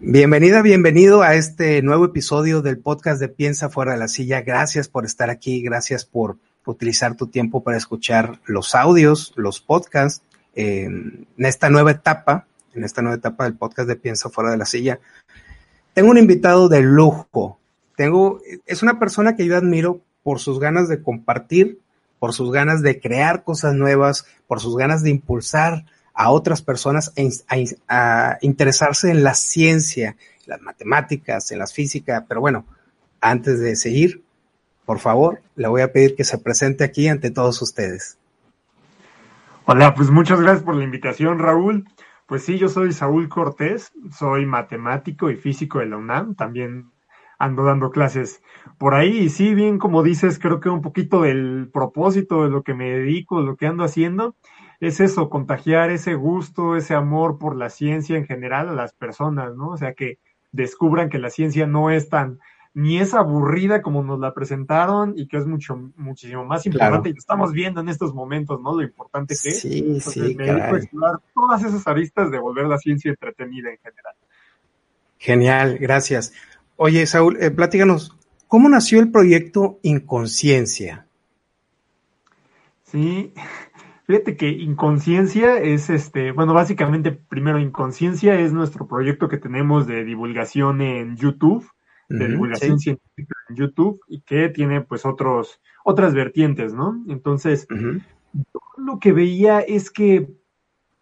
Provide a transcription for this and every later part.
Bienvenida, bienvenido a este nuevo episodio del podcast de Piensa fuera de la silla. Gracias por estar aquí, gracias por utilizar tu tiempo para escuchar los audios, los podcasts eh, en esta nueva etapa, en esta nueva etapa del podcast de Piensa fuera de la silla. Tengo un invitado de lujo. Tengo, es una persona que yo admiro por sus ganas de compartir, por sus ganas de crear cosas nuevas, por sus ganas de impulsar a otras personas a, interesarse en la ciencia, las matemáticas, en las físicas. Pero bueno, antes de seguir, por favor, le voy a pedir que se presente aquí ante todos ustedes. Hola, pues muchas gracias por la invitación, Raúl. Pues sí, yo soy Saúl Cortés, soy matemático y físico de la UNAM, también ando dando clases por ahí y sí, bien como dices, creo que un poquito del propósito de lo que me dedico, lo que ando haciendo, es eso, contagiar ese gusto, ese amor por la ciencia en general a las personas, ¿no? O sea, que descubran que la ciencia no es tan, ni es aburrida como nos la presentaron y que es mucho, muchísimo más importante y lo estamos viendo en estos momentos, ¿no? Lo importante que es. Sí, sí, me dedico a explorar todas esas aristas de volver la ciencia entretenida en general. Genial, gracias. Oye, Saúl, eh, platíganos, ¿cómo nació el proyecto Inconsciencia? Sí, Fíjate que Inconsciencia es este, bueno, básicamente primero Inconsciencia es nuestro proyecto que tenemos de divulgación en YouTube, de divulgación científica en YouTube y que tiene pues otros, otras vertientes, ¿no? Entonces, lo que veía es que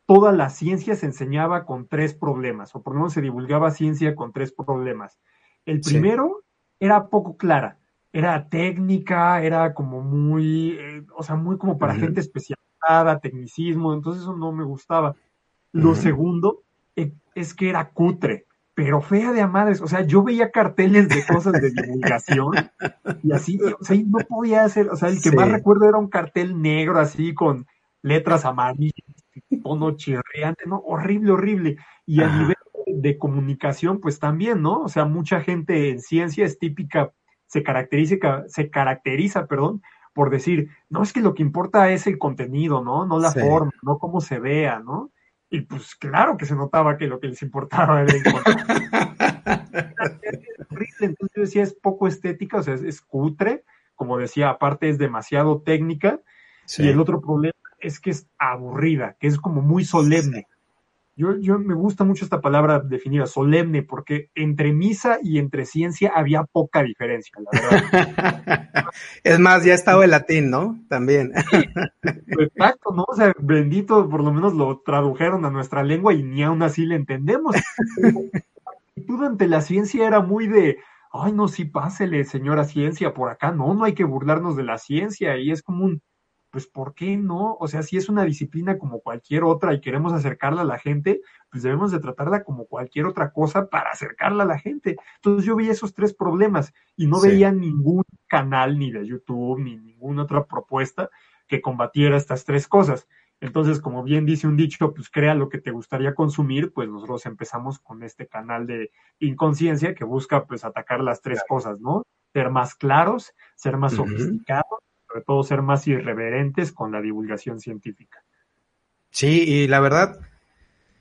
toda la ciencia se enseñaba con tres problemas, o por lo menos se divulgaba ciencia con tres problemas. El primero era poco clara, era técnica, era como muy, eh, o sea, muy como para gente especial tecnicismo, entonces eso no me gustaba. Lo segundo eh, es que era cutre, pero fea de amadres, o sea, yo veía carteles de cosas de divulgación y así, o sea, no podía hacer, o sea, el que más recuerdo era un cartel negro así con letras amarillas, tono chirriante, ¿no? Horrible, horrible. Y a nivel de comunicación, pues también, ¿no? O sea, mucha gente en ciencia es típica, se caracteriza, se caracteriza, perdón, por decir, no es que lo que importa es el contenido, ¿no? No la forma, no cómo se vea, ¿no? Y pues claro que se notaba que lo que les importaba era el entonces yo decía, es poco estética, o sea, es, cutre, como decía, aparte es demasiado técnica, y el otro problema es que es aburrida, que es como muy solemne. Yo, yo me gusta mucho esta palabra definida, solemne, porque entre misa y entre ciencia había poca diferencia, la verdad. es más, ya estaba el latín, ¿no? También. Exacto, ¿no? O sea, bendito, por lo menos lo tradujeron a nuestra lengua y ni aún así le entendemos. actitud ante la ciencia era muy de, ay, no, sí, pásele, señora ciencia, por acá, no, no hay que burlarnos de la ciencia, y es como un, pues ¿por qué no? O sea, si es una disciplina como cualquier otra y queremos acercarla a la gente, pues debemos de tratarla como cualquier otra cosa para acercarla a la gente. Entonces yo veía esos tres problemas y no veía ningún canal ni de YouTube ni ninguna otra propuesta que combatiera estas tres cosas. Entonces, como bien dice un dicho, pues crea lo que te gustaría consumir, pues nosotros empezamos con este canal de inconsciencia que busca pues atacar las tres cosas, ¿no? Ser más claros, ser más sofisticados sobre todo ser más irreverentes con la divulgación científica. Sí, y la verdad,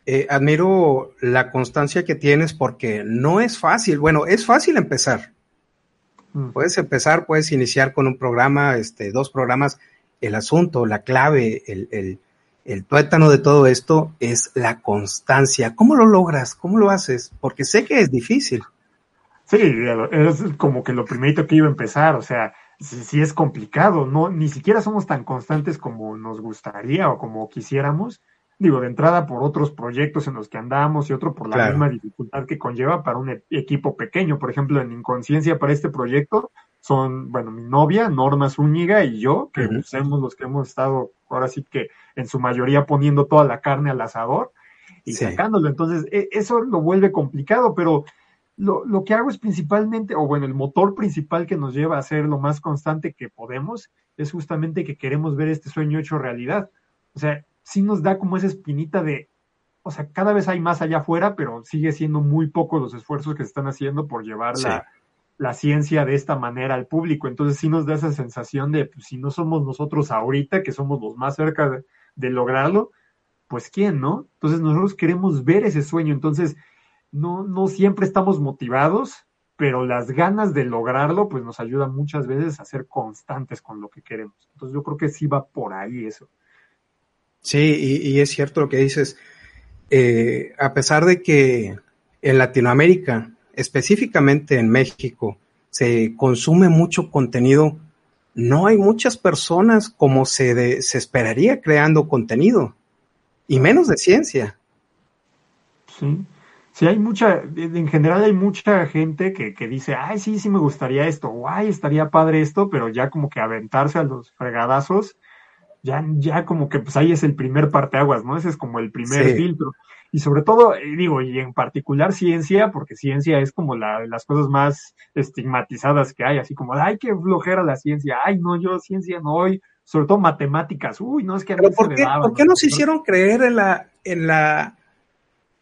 eh, admiro la constancia que tienes porque no es fácil. Bueno, es fácil empezar. Mm. Puedes empezar, puedes iniciar con un programa, este, dos programas. El asunto, la clave, el, el, el tuétano de todo esto es la constancia. ¿Cómo lo logras? ¿Cómo lo haces? Porque sé que es difícil. Sí, es como que lo primerito que iba a empezar, o sea, sí, es complicado, no, ni siquiera somos tan constantes como nos gustaría o como quisiéramos. Digo, de entrada por otros proyectos en los que andamos y otro por la misma dificultad que conlleva para un e-, equipo pequeño. Por ejemplo, en Inconsciencia para este proyecto son, bueno, mi novia, Norma Zúñiga y yo, que somos los que hemos estado ahora sí que en su mayoría poniendo toda la carne al asador y sacándolo. Entonces, e, eso lo vuelve complicado, pero lo, lo, que hago es principalmente, o bueno, el motor principal que nos lleva a ser lo más constante que podemos, es justamente que queremos ver este sueño hecho realidad. O sea, sí nos da como esa espinita de, o sea, cada vez hay más allá afuera, pero sigue siendo muy poco los esfuerzos que se están haciendo por llevar la, la, ciencia de esta manera al público. Entonces sí nos da esa sensación de, pues, si no somos nosotros ahorita, que somos los más cerca de, de lograrlo, pues quién, ¿no? Entonces nosotros queremos ver ese sueño. Entonces, no, no siempre estamos motivados, pero las ganas de lograrlo, pues nos ayudan muchas veces a ser constantes con lo que queremos. Entonces yo creo que sí va por ahí eso. Sí, y, es cierto lo que dices. Eh, a pesar de que en Latinoamérica, específicamente en México, se consume mucho contenido, no hay muchas personas como se, se esperaría creando contenido, y menos de ciencia. Sí, sí hay mucha, en general hay mucha gente que, que dice, ay, sí, sí me gustaría esto, o ay, estaría padre esto, pero ya como que aventarse a los fregadazos, ya, ya como que pues ahí es el primer parteaguas, ¿no? Ese es como el primer filtro. Y sobre todo, eh, digo, y en particular ciencia, porque ciencia es como la, las cosas más estigmatizadas que hay, así como, ay, qué flojera la ciencia, ay, no, yo ciencia no, hoy, sobre todo matemáticas, uy, no, es que a Pero ¿por, qué, ¿por qué nos hicieron creer en la, en la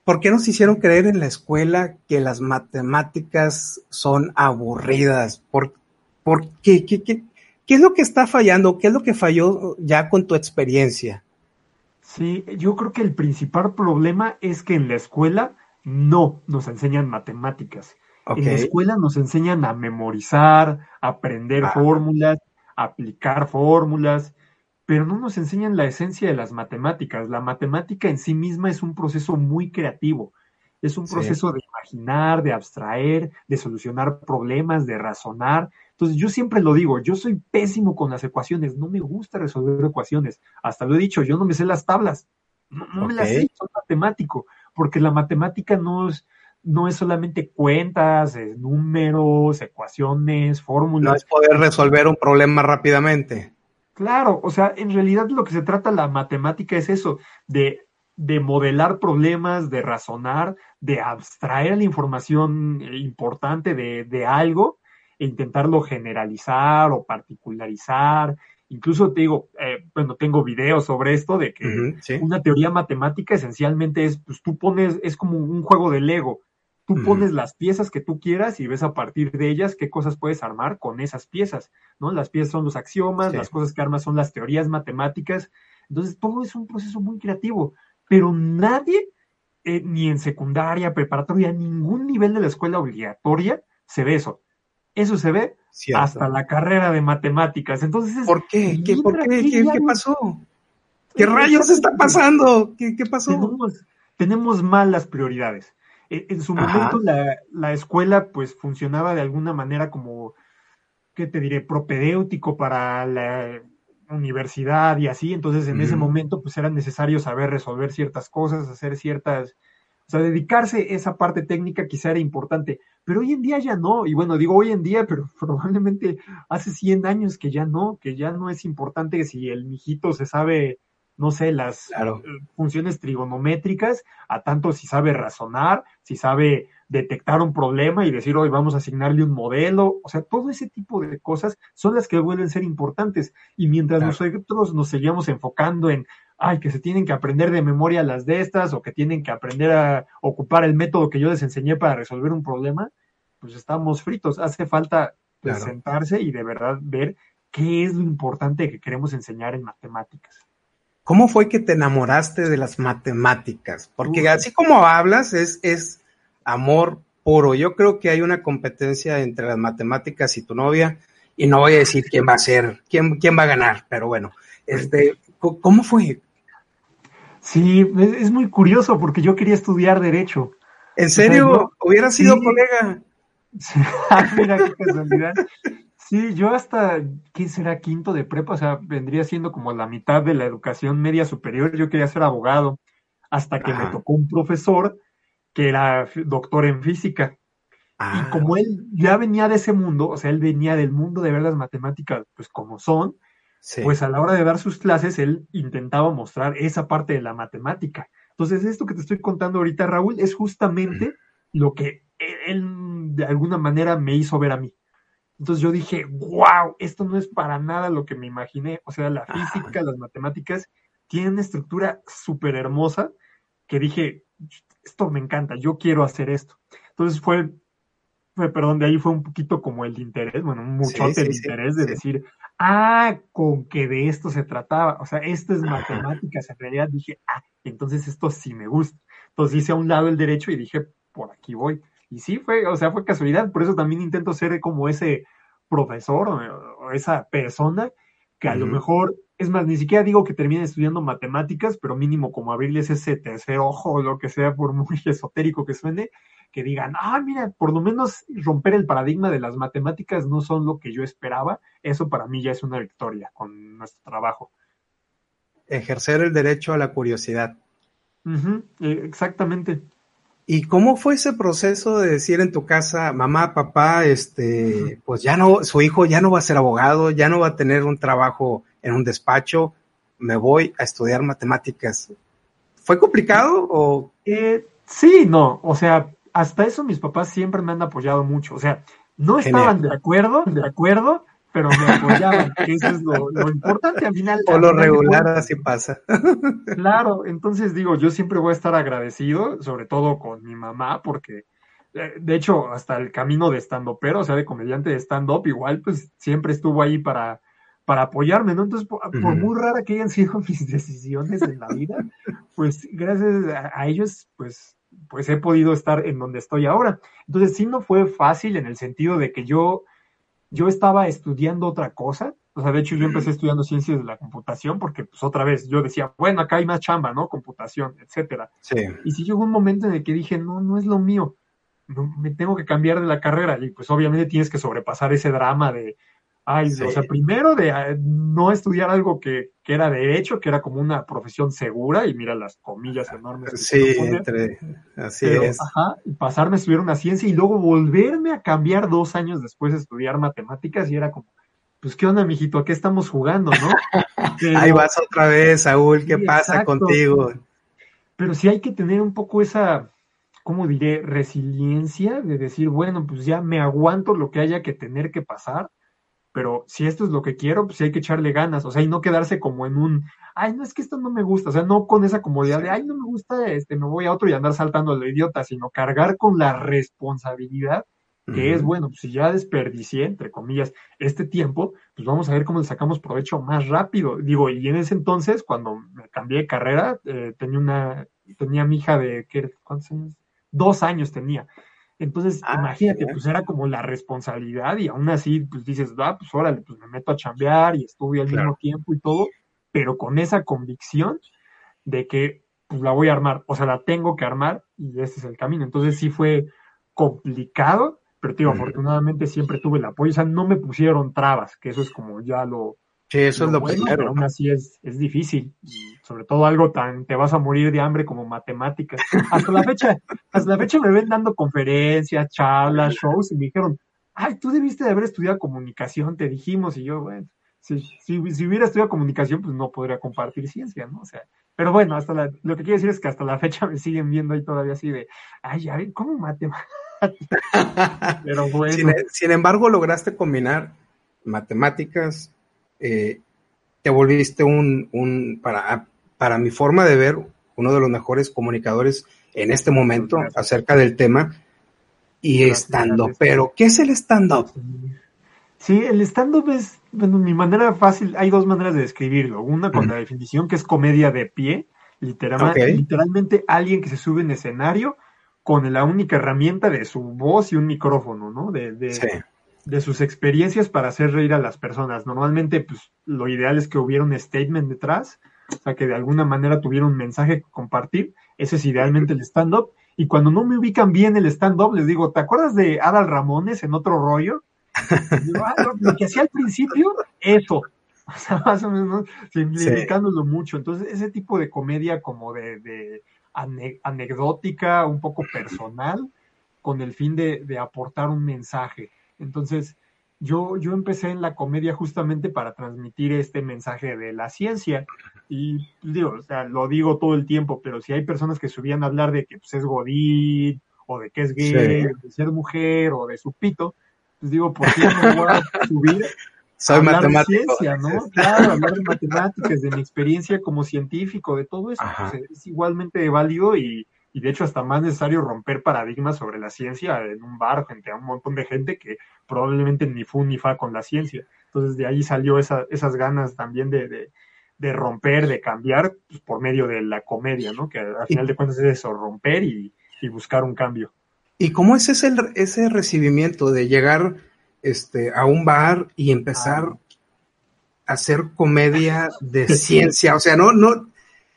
¿Por qué nos hicieron creer en la escuela que las matemáticas son aburridas? ¿Por, por qué? ¿Qué, qué? ¿Qué es lo que está fallando? ¿Qué es lo que falló ya con tu experiencia? Sí, yo creo que el principal problema es que en la escuela no nos enseñan matemáticas. En la escuela nos enseñan a memorizar, aprender ah. fórmulas, aplicar fórmulas, pero no nos enseñan la esencia de las matemáticas. La matemática en sí misma es un proceso muy creativo. Es un proceso de imaginar, de abstraer, de solucionar problemas, de razonar. Entonces yo siempre lo digo, yo soy pésimo con las ecuaciones, no me gusta resolver ecuaciones. Hasta lo he dicho, yo no me sé las tablas, no, me las sé, soy matemático, porque la matemática no es, no es solamente cuentas, números, ecuaciones, fórmulas. No es poder resolver un problema rápidamente. Claro, o sea, en realidad lo que se trata la matemática es eso, de, de modelar problemas, de razonar, de abstraer la información importante de, de algo e intentarlo generalizar o particularizar. Incluso te digo, eh, bueno, tengo videos sobre esto de que una teoría matemática esencialmente es, pues tú pones, es como un juego de Lego. Tú pones las piezas que tú quieras y ves a partir de ellas qué cosas puedes armar con esas piezas, ¿no? Las piezas son los axiomas, las cosas que armas son las teorías matemáticas. Entonces, todo es un proceso muy creativo, pero nadie, eh, ni en secundaria, preparatoria, ningún nivel de la escuela obligatoria se ve eso. Eso se ve hasta la carrera de matemáticas. Entonces, ¿por qué? ¿Qué, ¿por qué? ¿Qué, pasó? ¿Qué rayos está pasando? ¿Qué, qué pasó? Tenemos, tenemos mal las prioridades. E, en, su momento la, la, escuela pues funcionaba de alguna manera como, ¿qué te diré? Propedéutico para la universidad y así. Entonces en ese momento pues era necesario saber resolver ciertas cosas, hacer ciertas o sea, dedicarse esa parte técnica quizá era importante, pero hoy en día ya no. Y bueno, digo hoy en día, pero probablemente hace 100 años que ya no, que ya no es importante si el mijito se sabe, no sé, las eh, funciones trigonométricas, a tanto si sabe razonar, si sabe detectar un problema y decir, hoy vamos a asignarle un modelo. O sea, todo ese tipo de cosas son las que vuelven a ser importantes. Y mientras nosotros nos seguíamos enfocando en ay, que se tienen que aprender de memoria las de estas o que tienen que aprender a ocupar el método que yo les enseñé para resolver un problema, pues estamos fritos. Hace falta presentarse y de verdad ver qué es lo importante que queremos enseñar en matemáticas. ¿Cómo fue que te enamoraste de las matemáticas? Porque así como hablas, es, es amor puro. Yo creo que hay una competencia entre las matemáticas y tu novia, y no voy a decir quién va a ser, quién, quién va a ganar, pero bueno, este, ¿cómo fue? Sí, es, muy curioso porque yo quería estudiar Derecho. ¿En serio? ¿Hubiera sido colega? Mira qué casualidad. Sí, yo hasta, ¿qué será? Quinto de prepa, o sea, vendría siendo como la mitad de la educación media superior. Yo quería ser abogado, hasta que me tocó un profesor que era doctor en física. Y ah. como él ya venía de ese mundo, o sea, él venía del mundo de ver las matemáticas, pues como son, pues a la hora de dar sus clases, él intentaba mostrar esa parte de la matemática. Entonces, esto que te estoy contando ahorita, Raúl, es justamente lo que él, de alguna manera me hizo ver a mí. Entonces yo dije, wow, esto no es para nada lo que me imaginé. O sea, la física, las matemáticas tienen una estructura súper hermosa que dije, esto me encanta, yo quiero hacer esto. Entonces fue, fue, perdón, de ahí fue un poquito como el interés, bueno, mucho el interés de decir, ah, con que de esto se trataba, o sea, esto es matemáticas, en realidad dije, ah, entonces esto sí me gusta. Entonces hice a un lado el derecho y dije, por aquí voy. Y sí fue, o sea, fue casualidad, por eso también intento ser como ese profesor o, esa persona que a lo mejor, es más, ni siquiera digo que termine estudiando matemáticas, pero mínimo como abrirles ese tercer ojo o lo que sea, por muy esotérico que suene, que digan, ah, mira, por lo menos romper el paradigma de las matemáticas no son lo que yo esperaba, eso para mí ya es una victoria con nuestro trabajo. Ejercer el derecho a la curiosidad. Eh, exactamente. ¿Y cómo fue ese proceso de decir en tu casa, mamá, papá, este, pues ya no, su hijo ya no va a ser abogado, ya no va a tener un trabajo en un despacho, me voy a estudiar matemáticas? ¿Fue complicado o? Eh, sí, no, o sea, hasta eso mis papás siempre me han apoyado mucho, o sea, no estaban de acuerdo, de acuerdo, pero me apoyaban, que eso es lo, importante al final. O lo regular así pasa. Claro, entonces digo, yo siempre voy a estar agradecido, sobre todo con mi mamá, porque eh, de hecho, hasta el camino de stand pero o sea, de comediante de stand-up, igual, pues siempre estuvo ahí para, para apoyarme, ¿no? Entonces, por, muy rara que hayan sido mis decisiones en la vida, pues gracias a, ellos, pues, pues he podido estar en donde estoy ahora. Entonces, sí no fue fácil en el sentido de que yo yo estaba estudiando otra cosa, o sea, de hecho yo empecé estudiando ciencias de la computación porque, pues otra vez, yo decía, bueno, acá hay más chamba, ¿no? Computación, etcétera. Sí. Y si llegó un momento en el que dije, no, no es lo mío, me tengo que cambiar de la carrera y pues obviamente tienes que sobrepasar ese drama de, Ay, o sea, primero de eh, no estudiar algo que, que, era derecho, que era como una profesión segura, y mira las comillas enormes. sí, entre, así es. Ajá, y pasarme a estudiar una ciencia y luego volverme a cambiar dos años después a estudiar matemáticas, y era como, pues, ¿qué onda, mijito? ¿A qué estamos jugando, no? Ahí vas otra vez, Saúl, ¿qué pasa contigo? Pero sí hay que tener un poco esa, ¿cómo diré? Resiliencia de decir, bueno, pues ya me aguanto lo que haya que tener que pasar pero si esto es lo que quiero, pues sí hay que echarle ganas, o sea, y no quedarse como en un, ay, no es que esto no me gusta, o sea, no con esa comodidad de, ay, no me gusta, este, me voy a otro y andar saltando a lo idiota, sino cargar con la responsabilidad que es, bueno, pues si ya desperdicié, entre comillas, este tiempo, pues vamos a ver cómo le sacamos provecho más rápido. Digo, y en ese entonces, cuando me cambié de carrera, eh, tenía una, tenía mi hija de, ¿qué, ¿cuántos años? Dos años tenía. Entonces, ah, imagínate, pues era como la responsabilidad y aún así, pues dices, ah, pues órale, pues me meto a chambear y estuve al mismo tiempo y todo, pero con esa convicción de que pues la voy a armar, o sea, la tengo que armar y ese es el camino. Entonces sí fue complicado, pero digo, afortunadamente siempre tuve el apoyo, o sea, no me pusieron trabas, que eso es como ya lo, Sí, eso es lo bueno, primero. Pero aún así es, es difícil. sobre todo algo tan, te vas a morir de hambre como matemáticas. Hasta la fecha, hasta la fecha me ven dando conferencias, charlas, shows, y me dijeron, ay, tú debiste de haber estudiado comunicación, te dijimos, y yo, bueno, si, si, hubiera estudiado comunicación, pues no podría compartir ciencia, ¿no? O sea, pero bueno, hasta la, lo que quiero decir es que hasta la fecha me siguen viendo ahí todavía así de, ay, ya ven, ¿cómo matemáticas? pero bueno. sin embargo, lograste combinar matemáticas, eh, te volviste un, un para, para mi forma de ver, uno de los mejores comunicadores en este momento acerca del tema y stand-up. Pero, ¿qué es el stand-up? Sí, el stand-up es, bueno, mi manera fácil, hay dos maneras de describirlo. Una con la definición que es comedia de pie, literalmente, literalmente alguien que se sube en escenario con la única herramienta de su voz y un micrófono, ¿no? De, de, de sus experiencias para hacer reír a las personas. Normalmente, pues, lo ideal es que hubiera un statement detrás, o sea, que de alguna manera tuviera un mensaje que compartir. Ese es idealmente el stand-up. Y cuando no me ubican bien el stand-up, les digo, ¿te acuerdas de Adal Ramones en otro rollo? Ah, lo que hacía al principio, eso. O sea, más o menos, simplificándolo mucho. Entonces, ese tipo de comedia como de, de anecdótica, un poco personal, con el fin de, de aportar un mensaje. Entonces, yo, yo empecé en la comedia justamente para transmitir este mensaje de la ciencia. Y digo, o sea, lo digo todo el tiempo, pero si hay personas que subían a hablar de que pues, es godín, o de que es gay, de ser mujer, o de su pito, pues digo, ¿por qué no voy a subir Soy hablar matemático. de ciencia, ¿no? Claro, hablar de matemáticas, de mi experiencia como científico, de todo eso, pues, es igualmente válido y, y de hecho hasta más necesario romper paradigmas sobre la ciencia en un bar frente a un montón de gente que probablemente ni fu ni fa con la ciencia. Entonces de ahí salió esa, esas ganas también de, de, romper, de cambiar pues, por medio de la comedia, ¿no? Que al final de cuentas es eso, romper y, buscar un cambio. ¿Y cómo es ese, ese recibimiento de llegar este, a un bar y empezar ah. a hacer comedia de ciencia? O sea, no, no,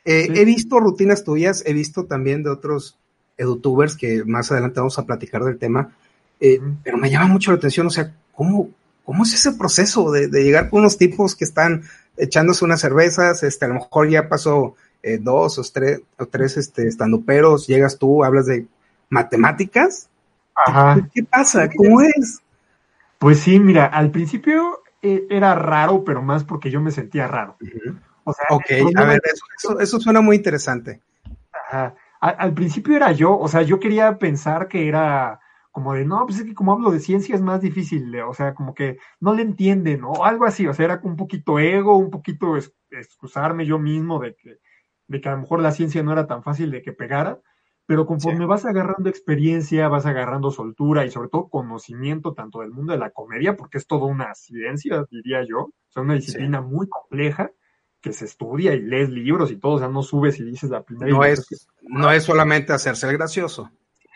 eh, he visto rutinas tuyas, he visto también de otros edutubers que más adelante vamos a platicar del tema, eh, pero me llama mucho la atención, o sea, ¿cómo, cómo es ese proceso de, llegar con unos tipos que están echándose unas cervezas, este, a lo mejor ya pasó eh, dos o tres, o tres este, estandoperos, llegas tú, hablas de matemáticas. Ajá. ¿Qué pasa? ¿Cómo es? Pues sí, mira, al principio era raro, pero más porque yo me sentía raro ok, a ver, eso, suena muy interesante. Al, principio era yo, o sea, yo quería pensar que era como de, no, pues es que como hablo de ciencia es más difícil, o sea, como que no le entienden, o algo así, o sea, era un poquito ego, un poquito excusarme yo mismo de que, de que a lo mejor la ciencia no era tan fácil de que pegara, pero conforme vas agarrando experiencia, vas agarrando soltura y sobre todo conocimiento tanto del mundo de la comedia, porque es toda una ciencia, diría yo, o sea, una disciplina muy compleja, que se estudia y lees libros y todo, o sea, no subes y dices la primera. No, es, no es solamente hacerse el gracioso.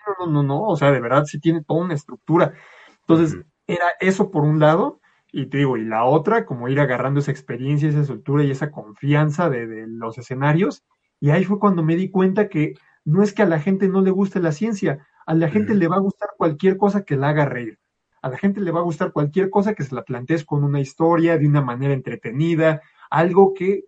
No, no, no, no, o sea, de verdad sí tiene toda una estructura. Entonces, era eso por un lado, y te digo, y la otra, como ir agarrando esa experiencia, esa estructura y esa confianza de, los escenarios, y ahí fue cuando me di cuenta que no es que a la gente no le guste la ciencia, a la gente le va a gustar cualquier cosa que la haga reír. A la gente le va a gustar cualquier cosa que se la plantees con una historia, de una manera entretenida, algo que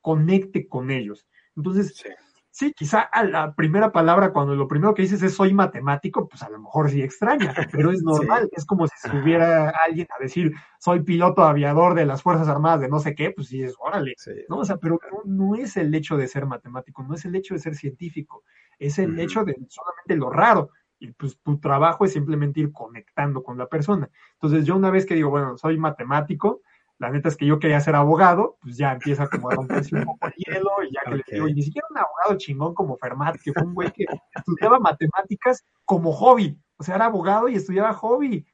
conecte con ellos. Entonces, sí. quizá a la primera palabra, cuando lo primero que dices es soy matemático, pues a lo mejor sí extraña, pero es normal. Es como si estuviera alguien a decir soy piloto aviador de las Fuerzas Armadas de no sé qué, pues sí es órale, ¿no? O sea, pero no, es el hecho de ser matemático, no es el hecho de ser científico, es el hecho de solamente lo raro. Y pues tu trabajo es simplemente ir conectando con la persona. Entonces, yo una vez que digo, bueno, soy matemático, la neta es que yo quería ser abogado, pues ya empieza como a romperse un poco el hielo y ya que le digo, y ni siquiera un abogado chingón como Fermat, que fue un güey que estudiaba matemáticas como hobby, o sea, era abogado y estudiaba hobby.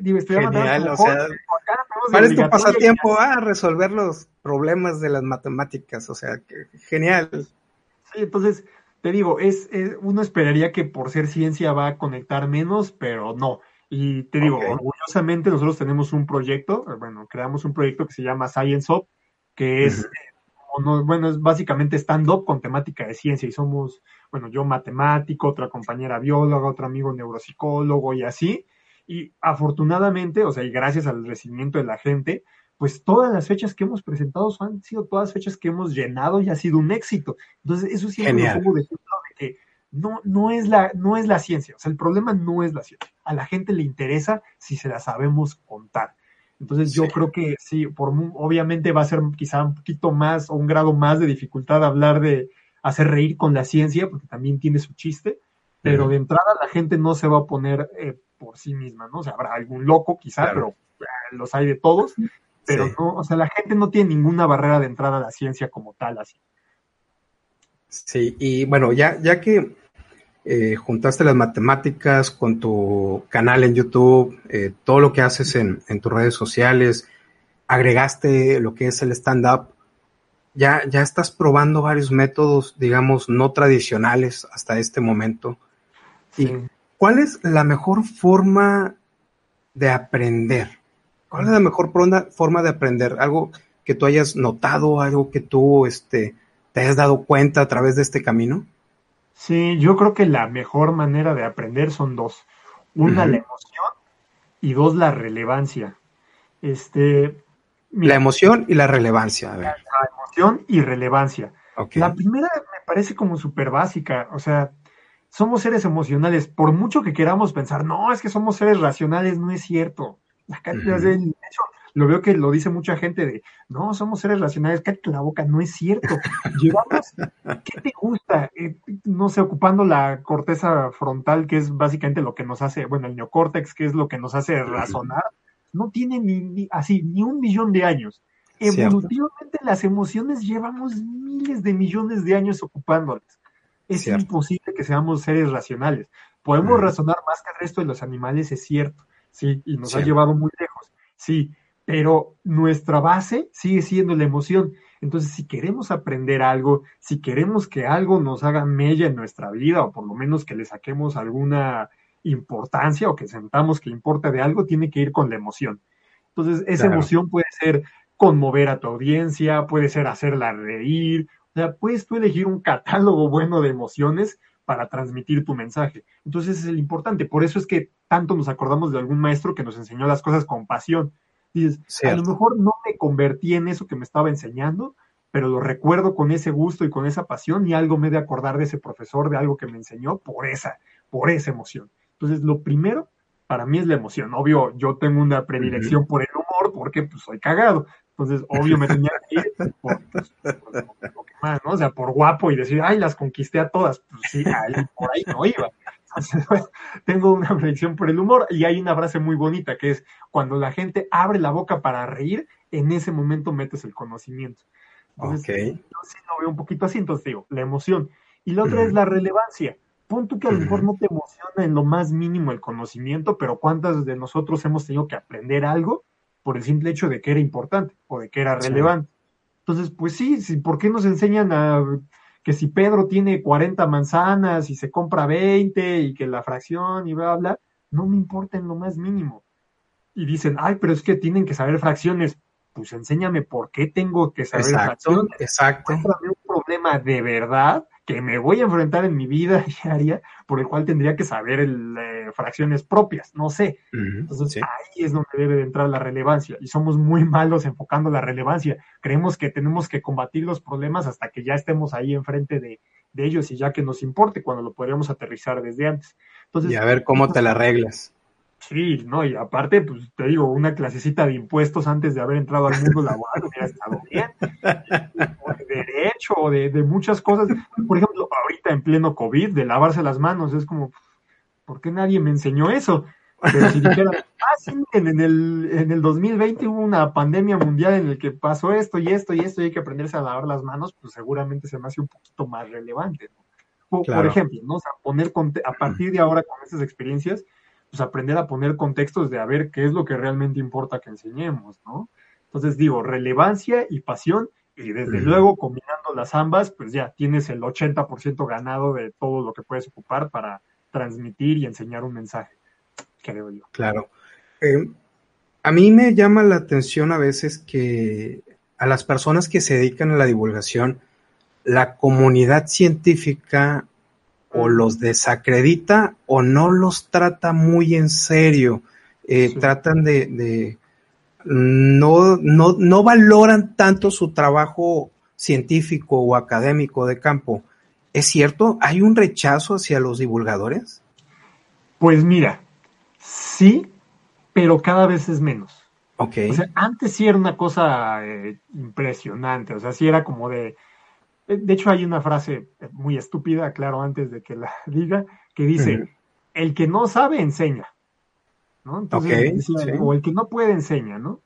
Digo, estudiaba Genial, o sea, ¿cuál es tu pasatiempo? a resolver los problemas de las matemáticas, o sea, que, genial. Sí, entonces, te digo, es, uno esperaría que por ser ciencia va a conectar menos, pero no. Y te digo, orgullosamente nosotros tenemos un proyecto, eh, bueno, creamos un proyecto que se llama Science Up, que es, eh, bueno, es básicamente stand-up con temática de ciencia y somos, bueno, yo matemático, otra compañera bióloga, otro amigo neuropsicólogo y así. Y afortunadamente, o sea, y gracias al recibimiento de la gente, pues todas las fechas que hemos presentado han sido todas fechas que hemos llenado y ha sido un éxito. Entonces, eso siempre es un de que no, no, es la, no es la ciencia, o sea, el problema no es la ciencia. A la gente le interesa si se la sabemos contar. Entonces yo creo que sí, por, obviamente va a ser quizá un poquito más o un grado más de dificultad hablar de hacer reír con la ciencia, porque también tiene su chiste, pero de entrada la gente no se va a poner eh, por sí misma, ¿no? O sea, habrá algún loco quizá, pero eh, los hay de todos, pero no, o sea, la gente no tiene ninguna barrera de entrada a la ciencia como tal, así. Sí, y bueno, ya, ya que eh, juntaste las matemáticas con tu canal en YouTube, eh, todo lo que haces en, tus redes sociales, agregaste lo que es el stand-up, ya, ya estás probando varios métodos, digamos, no tradicionales hasta este momento. ¿Y cuál es la mejor forma de aprender? ¿Cuál es la mejor forma de aprender? Algo que tú hayas notado, algo que tú este, te hayas dado cuenta a través de este camino? Sí, yo creo que la mejor manera de aprender son dos. Una, la emoción y dos, la relevancia. Este, la emoción y la relevancia. La, emoción y relevancia. La primera me parece como súper básica. O sea, somos seres emocionales. Por mucho que queramos pensar, no, es que somos seres racionales, no es cierto. La cantidad de, hecho, lo veo que lo dice mucha gente de, no, somos seres racionales, cállate la boca, no es cierto. Llevamos, ¿qué te gusta? Eh, no sé, ocupando la corteza frontal, que es básicamente lo que nos hace, bueno, el neocórtex, que es lo que nos hace razonar, no tiene ni, así, ni un millón de años. Evolutivamente las emociones llevamos miles de millones de años ocupándolas. Es imposible que seamos seres racionales. Podemos razonar más que el resto de los animales, es cierto, sí, y nos ha llevado muy lejos, sí, pero nuestra base sigue siendo la emoción. Entonces, si queremos aprender algo, si queremos que algo nos haga mella en nuestra vida, o por lo menos que le saquemos alguna importancia o que sentamos que importa de algo, tiene que ir con la emoción. Entonces, esa emoción puede ser conmover a tu audiencia, puede ser hacerla reír, o sea, puedes tú elegir un catálogo bueno de emociones para transmitir tu mensaje. Entonces, es el importante. Por eso es que tanto nos acordamos de algún maestro que nos enseñó las cosas con pasión. Dices, a lo mejor no me convertí en eso que me estaba enseñando, pero lo recuerdo con ese gusto y con esa pasión y algo me de acordar de ese profesor, de algo que me enseñó por esa, por esa emoción. Entonces, lo primero para mí es la emoción. Obvio, yo tengo una predilección por el humor porque pues soy cagado. Entonces, obvio, me tenía que ir por, pues, lo que más, ¿no? O sea, por guapo y decir, ay, las conquisté a todas. Pues sí, ahí, por ahí no iba. tengo una predicción por el humor y hay una frase muy bonita que es, cuando la gente abre la boca para reír, en ese momento metes el conocimiento. Entonces, yo sí lo veo un poquito así, entonces digo, la emoción. Y la otra es la relevancia. Punto que a lo mejor no te emociona en lo más mínimo el conocimiento, pero ¿cuántas de nosotros hemos tenido que aprender algo por el simple hecho de que era importante o de que era relevante? Entonces, pues sí, sí, ¿por qué nos enseñan a que si Pedro tiene 40 manzanas y se compra 20 y que la fracción y bla, bla, no me importa en lo más mínimo. Y dicen, ay, pero es que tienen que saber fracciones. Pues enséñame por qué tengo que saber fracciones. Exacto. un problema de verdad que me voy a enfrentar en mi vida diaria, por el cual tendría que saber el, eh, fracciones propias, no sé. Entonces ahí es donde debe de entrar la relevancia y somos muy malos enfocando la relevancia. Creemos que tenemos que combatir los problemas hasta que ya estemos ahí enfrente de, de ellos y ya que nos importe cuando lo podríamos aterrizar desde antes. Entonces, y a ver cómo te la arreglas. Sí, no, y aparte, pues te digo, una clasecita de impuestos antes de haber entrado al mundo laboral hubiera estado bien. O de derecho, o de, muchas cosas. Por ejemplo, ahorita en pleno COVID, de lavarse las manos, es como, ¿por qué nadie me enseñó eso? Pero si dijeran, ah, sí, en, el, en el 2020 hubo una pandemia mundial en el que pasó esto y esto y esto y hay que aprenderse a lavar las manos, pues seguramente se me hace un poquito más relevante. Por, ejemplo, ¿no? O sea, poner a partir de ahora con estas experiencias, pues aprender a poner contextos de a ver qué es lo que realmente importa que enseñemos, ¿no? Entonces digo, relevancia y pasión, y desde luego combinando las ambas, pues ya tienes el 80% ganado de todo lo que puedes ocupar para transmitir y enseñar un mensaje, creo yo. Claro. Eh, a mí me llama la atención a veces que a las personas que se dedican a la divulgación, la comunidad científica o los desacredita o no los trata muy en serio. Eh, tratan de, no, no, no valoran tanto su trabajo científico o académico de campo. ¿Es cierto? ¿Hay un rechazo hacia los divulgadores? Pues mira, sí, pero cada vez es menos. Ok. O sea, antes sí era una cosa eh, impresionante, o sea, sí era como de, de hecho, hay una frase muy estúpida, claro, antes de que la diga, que dice, el que no sabe, enseña. ¿no? Entonces, o el que no puede, enseña, ¿no?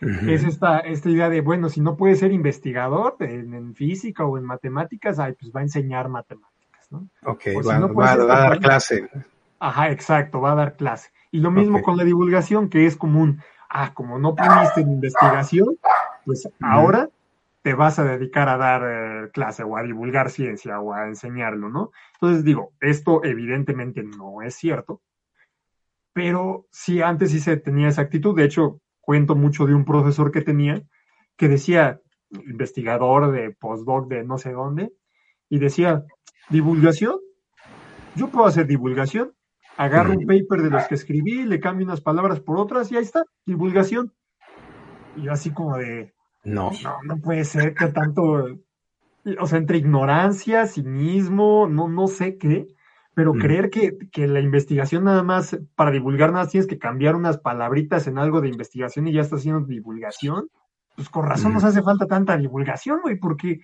Es esta, esta idea de, bueno, si no puede ser investigador en, física o en matemáticas, ay, pues va a enseñar matemáticas, ¿no? Ok, va, a dar clase. Ajá, exacto, va a dar clase. Y lo mismo con la divulgación, que es común. Ah, como no pudiste en investigación, pues ahora te vas a dedicar a dar eh, clase o a divulgar ciencia o a enseñarlo, ¿no? Entonces digo, esto evidentemente no es cierto, pero sí, antes sí se tenía esa actitud. De hecho, cuento mucho de un profesor que tenía que decía, investigador de postdoc de no sé dónde, y decía, divulgación, yo puedo hacer divulgación, agarro un paper de los que escribí, le cambio unas palabras por otras y ahí está, divulgación. Y así como de, no. No, puede ser que tanto, o sea, entre ignorancia, cinismo, no, no sé qué, pero mm. creer que, que, la investigación nada más, para divulgar nada tienes que cambiar unas palabritas en algo de investigación y ya está haciendo divulgación, pues con razón nos mm. hace falta tanta divulgación, güey, porque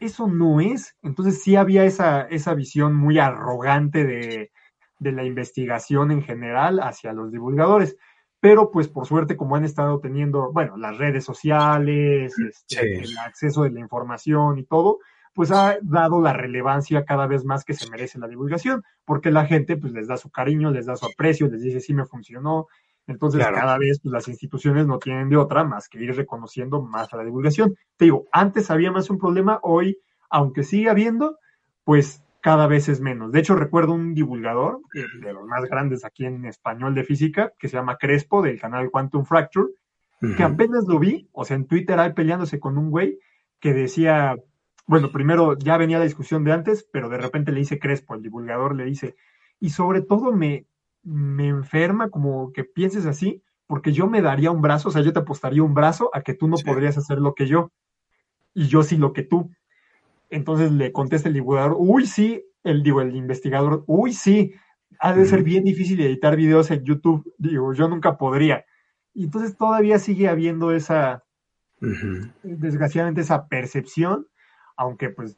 eso no es. Entonces sí había esa, esa visión muy arrogante de, de la investigación en general hacia los divulgadores pero pues por suerte como han estado teniendo, bueno, las redes sociales, este, el acceso de la información y todo, pues ha dado la relevancia cada vez más que se merece la divulgación, porque la gente pues les da su cariño, les da su aprecio, les dice sí me funcionó, entonces cada vez pues las instituciones no tienen de otra más que ir reconociendo más a la divulgación. Te digo, antes había más un problema, hoy, aunque sigue habiendo, pues cada vez es menos. De hecho, recuerdo un divulgador eh, de los más grandes aquí en español de física, que se llama Crespo, del canal Quantum Fracture, que apenas lo vi, o sea, en Twitter ahí peleándose con un güey que decía, bueno, primero ya venía la discusión de antes, pero de repente le dice Crespo, el divulgador le dice, y sobre todo me, me enferma como que pienses así, porque yo me daría un brazo, o sea, yo te apostaría un brazo a que tú no podrías hacer lo que yo, y yo sí lo que tú. Entonces le contesta el divulgador, uy, sí, el, digo, el investigador, uy, sí, ha de ser bien difícil editar videos en YouTube. Digo, yo nunca podría. Y entonces todavía sigue habiendo esa, desgraciadamente, esa percepción, aunque pues,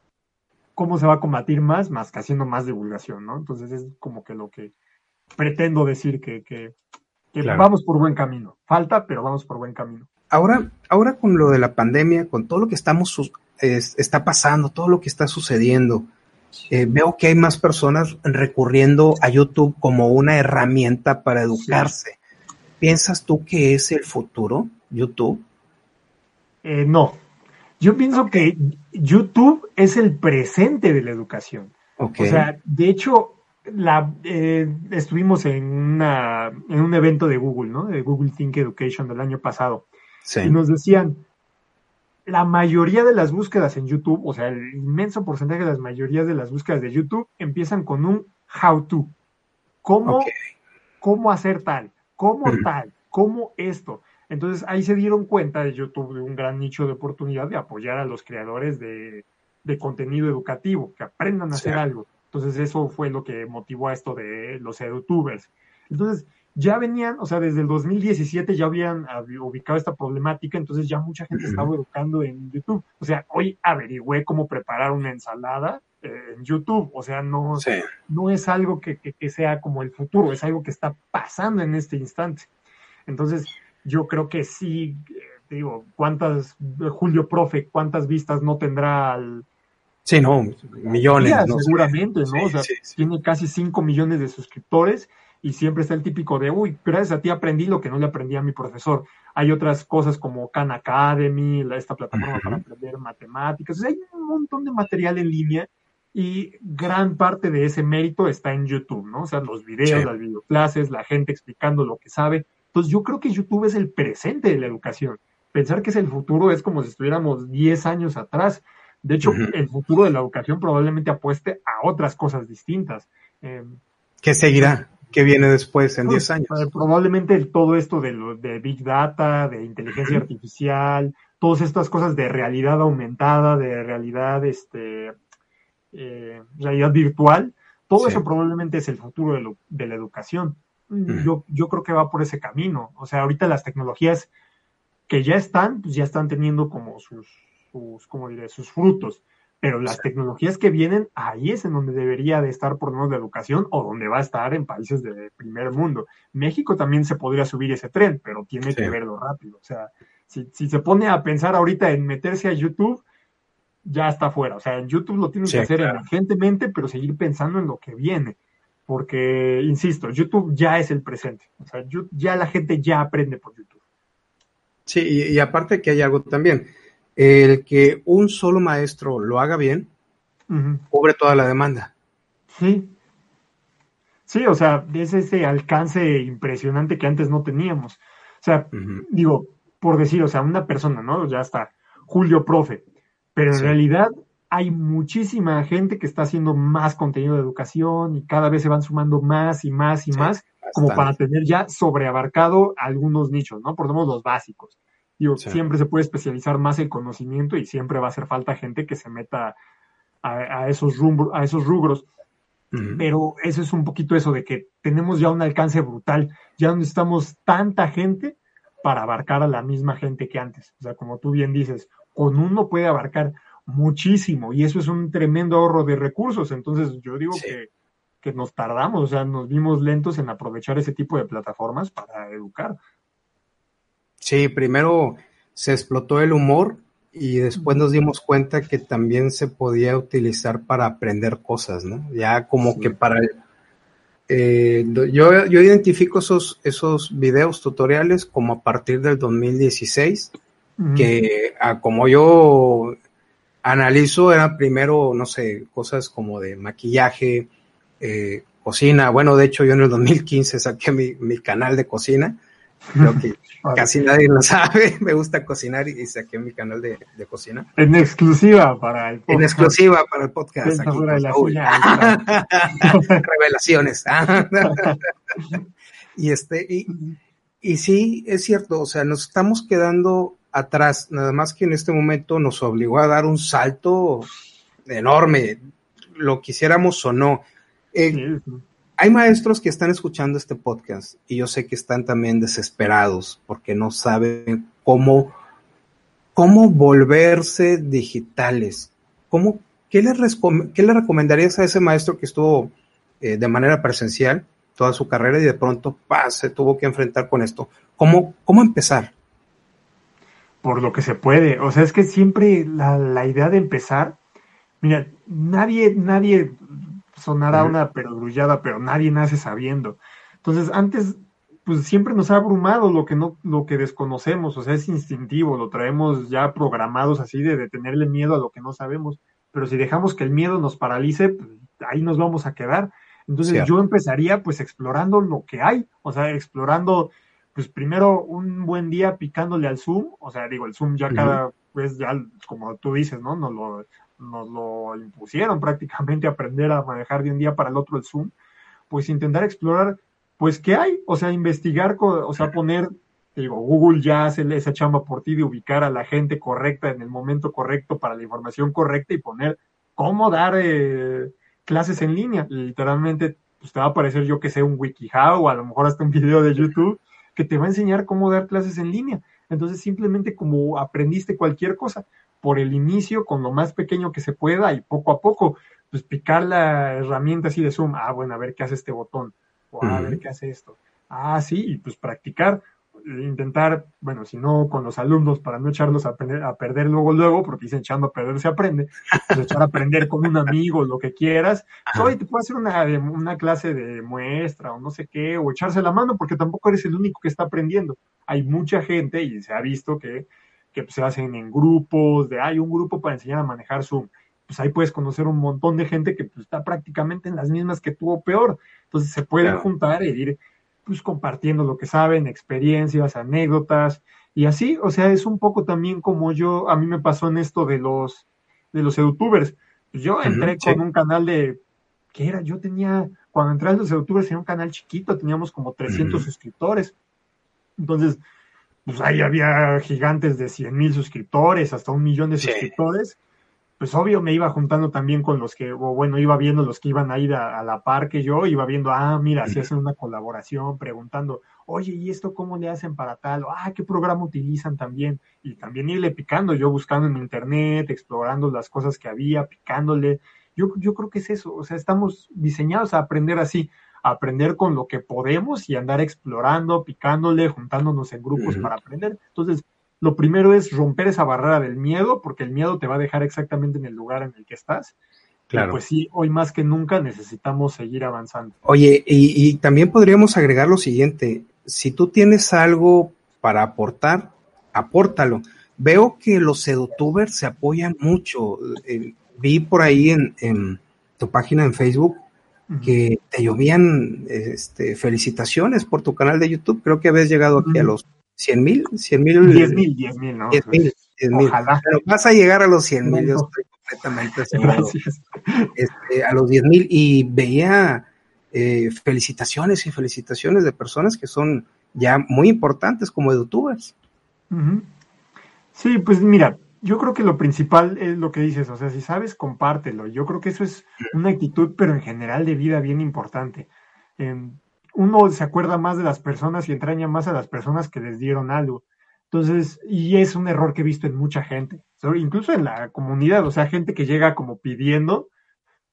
¿cómo se va a combatir más? Más que haciendo más divulgación, ¿no? Entonces es como que lo que pretendo decir que, que, vamos por buen camino. Falta, pero vamos por buen camino. Ahora, ahora con lo de la pandemia, con todo lo que estamos está pasando, todo lo que está sucediendo, eh, veo que hay más personas recurriendo a YouTube como una herramienta para educarse. ¿Piensas tú que es el futuro, YouTube? Eh, no. Yo pienso que YouTube es el presente de la educación. O sea, de hecho, la, eh, estuvimos en, una, en un evento de Google, ¿no? De Google Think Education del año pasado. Y nos decían, la mayoría de las búsquedas en YouTube, o sea, el inmenso porcentaje de las mayorías de las búsquedas de YouTube empiezan con un how to. ¿Cómo, cómo hacer tal? ¿Cómo tal? ¿Cómo esto? Entonces ahí se dieron cuenta de YouTube de un gran nicho de oportunidad de apoyar a los creadores de, contenido educativo, que aprendan a hacer algo. Entonces eso fue lo que motivó a esto de los youtubers. Entonces, ya venían, o sea, desde el 2017 ya habían ubicado esta problemática, entonces ya mucha gente estaba educando en YouTube. O sea, hoy averigüé cómo preparar una ensalada eh, en YouTube, o sea, no, no es algo que, que, sea como el futuro, es algo que está pasando en este instante. Entonces, yo creo que sí, eh, digo, ¿cuántas, Julio Profe, cuántas vistas no tendrá al... Sí, no, millones. seguramente, ¿no? o sea, tiene casi 5 millones de suscriptores y siempre está el típico de, uy, gracias a ti aprendí lo que no le aprendí a mi profesor. Hay otras cosas como Khan Academy, esta plataforma para aprender matemáticas. hay un montón de material en línea y gran parte de ese mérito está en YouTube, ¿no? O sea, los videos, las videoclases, la gente explicando lo que sabe. Entonces yo creo que YouTube es el presente de la educación. Pensar que es el futuro es como si estuviéramos 10 años atrás. De hecho, el futuro de la educación probablemente apueste a otras cosas distintas. Eh, ¿Qué seguirá? ¿Qué viene después en 10 años? Eh, probablemente todo esto de, de Big Data, de inteligencia artificial, todas estas cosas de realidad aumentada, de realidad, este, eh, realidad virtual, todo eso probablemente es el futuro de, de la educación. Yo, yo creo que va por ese camino. O sea, ahorita las tecnologías que ya están, pues ya están teniendo como sus, sus, ¿cómo diré? sus frutos pero las tecnologías que vienen, ahí es en donde debería de estar por menos la educación o donde va a estar en países de primer mundo. México también se podría subir ese tren, pero tiene que verlo rápido. O sea, si, se pone a pensar ahorita en meterse a YouTube, ya está fuera. O sea, en YouTube lo tienen que hacer emergentemente, pero seguir pensando en lo que viene. Porque, insisto, YouTube ya es el presente. O sea, ya la gente ya aprende por YouTube. Sí, y aparte que hay algo también el que un solo maestro lo haga bien, cubre toda la demanda. Sí. Sí, o sea, es ese alcance impresionante que antes no teníamos. O sea, digo, por decir, o sea, una persona, ¿no? Ya está, Julio Profe, pero en realidad hay muchísima gente que está haciendo más contenido de educación y cada vez se van sumando más y más y más, como para tener ya sobreabarcado algunos nichos, ¿no? Por lo menos los básicos siempre se puede especializar más el conocimiento y siempre va a hacer falta gente que se meta a, esos, a esos rubros. Pero eso es un poquito eso de que tenemos ya un alcance brutal, ya no necesitamos tanta gente para abarcar a la misma gente que antes. O sea, como tú bien dices, con uno puede abarcar muchísimo y eso es un tremendo ahorro de recursos. Entonces yo digo que, que nos tardamos, o sea, nos vimos lentos en aprovechar ese tipo de plataformas para educar. Sí, primero se explotó el humor y después nos dimos cuenta que también se podía utilizar para aprender cosas, ¿no? Ya como que para... Eh, yo, yo identifico esos, esos videos tutoriales como a partir del 2016, que como yo analizo, era primero, no sé, cosas como de maquillaje, eh, cocina. Bueno, de hecho, yo en el 2015 saqué mi, mi canal de cocina. Creo que casi nadie lo sabe. Me gusta cocinar y, saqué mi canal de, de, cocina. En exclusiva para el podcast. En exclusiva para el podcast. Aquí, pues, Revelaciones. y este, y, y sí, es cierto, o sea, nos estamos quedando atrás, nada más que en este momento nos obligó a dar un salto enorme, lo quisiéramos o no. Eh, hay maestros que están escuchando este podcast y yo sé que están también desesperados porque no saben cómo, cómo volverse digitales. ¿Cómo, qué, le recomendarías a ese maestro que estuvo eh, de manera presencial toda su carrera y de pronto se tuvo que enfrentar con esto? ¿Cómo, cómo empezar? por lo que se puede. O sea, es que siempre la, la idea de empezar, mira, nadie, nadie sonará una perogrullada, pero nadie nace sabiendo. Entonces, antes, pues siempre nos ha abrumado lo que no, lo que desconocemos, o sea, es instintivo, lo traemos ya programados así de, de tenerle miedo a lo que no sabemos. Pero si dejamos que el miedo nos paralice, pues, ahí nos vamos a quedar. Entonces yo empezaría pues explorando lo que hay, o sea, explorando pues primero un buen día picándole al Zoom, o sea, digo, el Zoom ya cada vez, ya como tú dices, ¿no? Nos lo, nos lo impusieron prácticamente aprender a manejar de un día para el otro el Zoom, pues intentar explorar, pues, ¿qué hay? O sea, investigar, o sea, poner, digo, Google ya hace esa chamba por ti de ubicar a la gente correcta en el momento correcto para la información correcta y poner cómo dar eh, clases en línea. Literalmente, pues te va a aparecer yo que sé un WikiHow o a lo mejor hasta un video de YouTube que te va a enseñar cómo dar clases en línea. Entonces, simplemente como aprendiste cualquier cosa, por el inicio, con lo más pequeño que se pueda y poco a poco, pues picar la herramienta así de Zoom, ah, bueno, a ver qué hace este botón, o a ver qué hace esto. Ah, sí, y pues practicar intentar, bueno, si no con los alumnos para no echarlos a, a perder luego, luego, porque dicen echando a perder se aprende, pues echar a aprender con un amigo, lo que quieras. Hoy te puedo hacer una, una clase de muestra o no sé qué, o echarse la mano, porque tampoco eres el único que está aprendiendo. Hay mucha gente y se ha visto que, que pues, se hacen en grupos, de hay un grupo para enseñar a manejar Zoom. Pues ahí puedes conocer un montón de gente que pues, está prácticamente en las mismas que tú o peor. Entonces se pueden juntar e ir pues compartiendo lo que saben, experiencias, anécdotas y así, o sea, es un poco también como yo, a mí me pasó en esto de los, de los youtubers. Yo entré con un canal de, ¿qué era? Yo tenía, cuando entré a los youtubers tenía un canal chiquito, teníamos como 300 suscriptores. Entonces, pues ahí había gigantes de 100 mil suscriptores, hasta un millón de suscriptores pues obvio me iba juntando también con los que, o bueno, iba viendo los que iban a ir a, la par que yo, iba viendo, ah, mira, si hacen una colaboración, preguntando, oye, ¿y esto cómo le hacen para tal? ah, ¿qué programa utilizan también? Y también irle picando, yo buscando en internet, explorando las cosas que había, picándole. Yo, yo creo que es eso, o sea, estamos diseñados a aprender así, aprender con lo que podemos y andar explorando, picándole, juntándonos en grupos para aprender. Entonces, lo primero es romper esa barrera del miedo, porque el miedo te va a dejar exactamente en el lugar en el que estás. Claro. pues sí, hoy más que nunca necesitamos seguir avanzando. Oye, y, también podríamos agregar lo siguiente, si tú tienes algo para aportar, apórtalo. Veo que los edutubers se apoyan mucho. Eh, vi por ahí en, tu página en Facebook que te llovían este, felicitaciones por tu canal de YouTube. Creo que habías llegado aquí a los 100 mil, 100 mil. 10 mil, 10 mil, ¿no? 10 mil, 10 mil. Pero vas a llegar a los 100 mil, yo estoy completamente seguro. Este, a los 10 mil y veía eh, felicitaciones y felicitaciones de personas que son ya muy importantes como youtubers. Sí, pues mira, yo creo que lo principal es lo que dices, o sea, si sabes, compártelo. Yo creo que eso es una actitud, pero en general de vida bien importante. Eh, uno se acuerda más de las personas y entraña más a las personas que les dieron algo. Entonces, y es un error que he visto en mucha gente, incluso en la comunidad, o sea, gente que llega como pidiendo,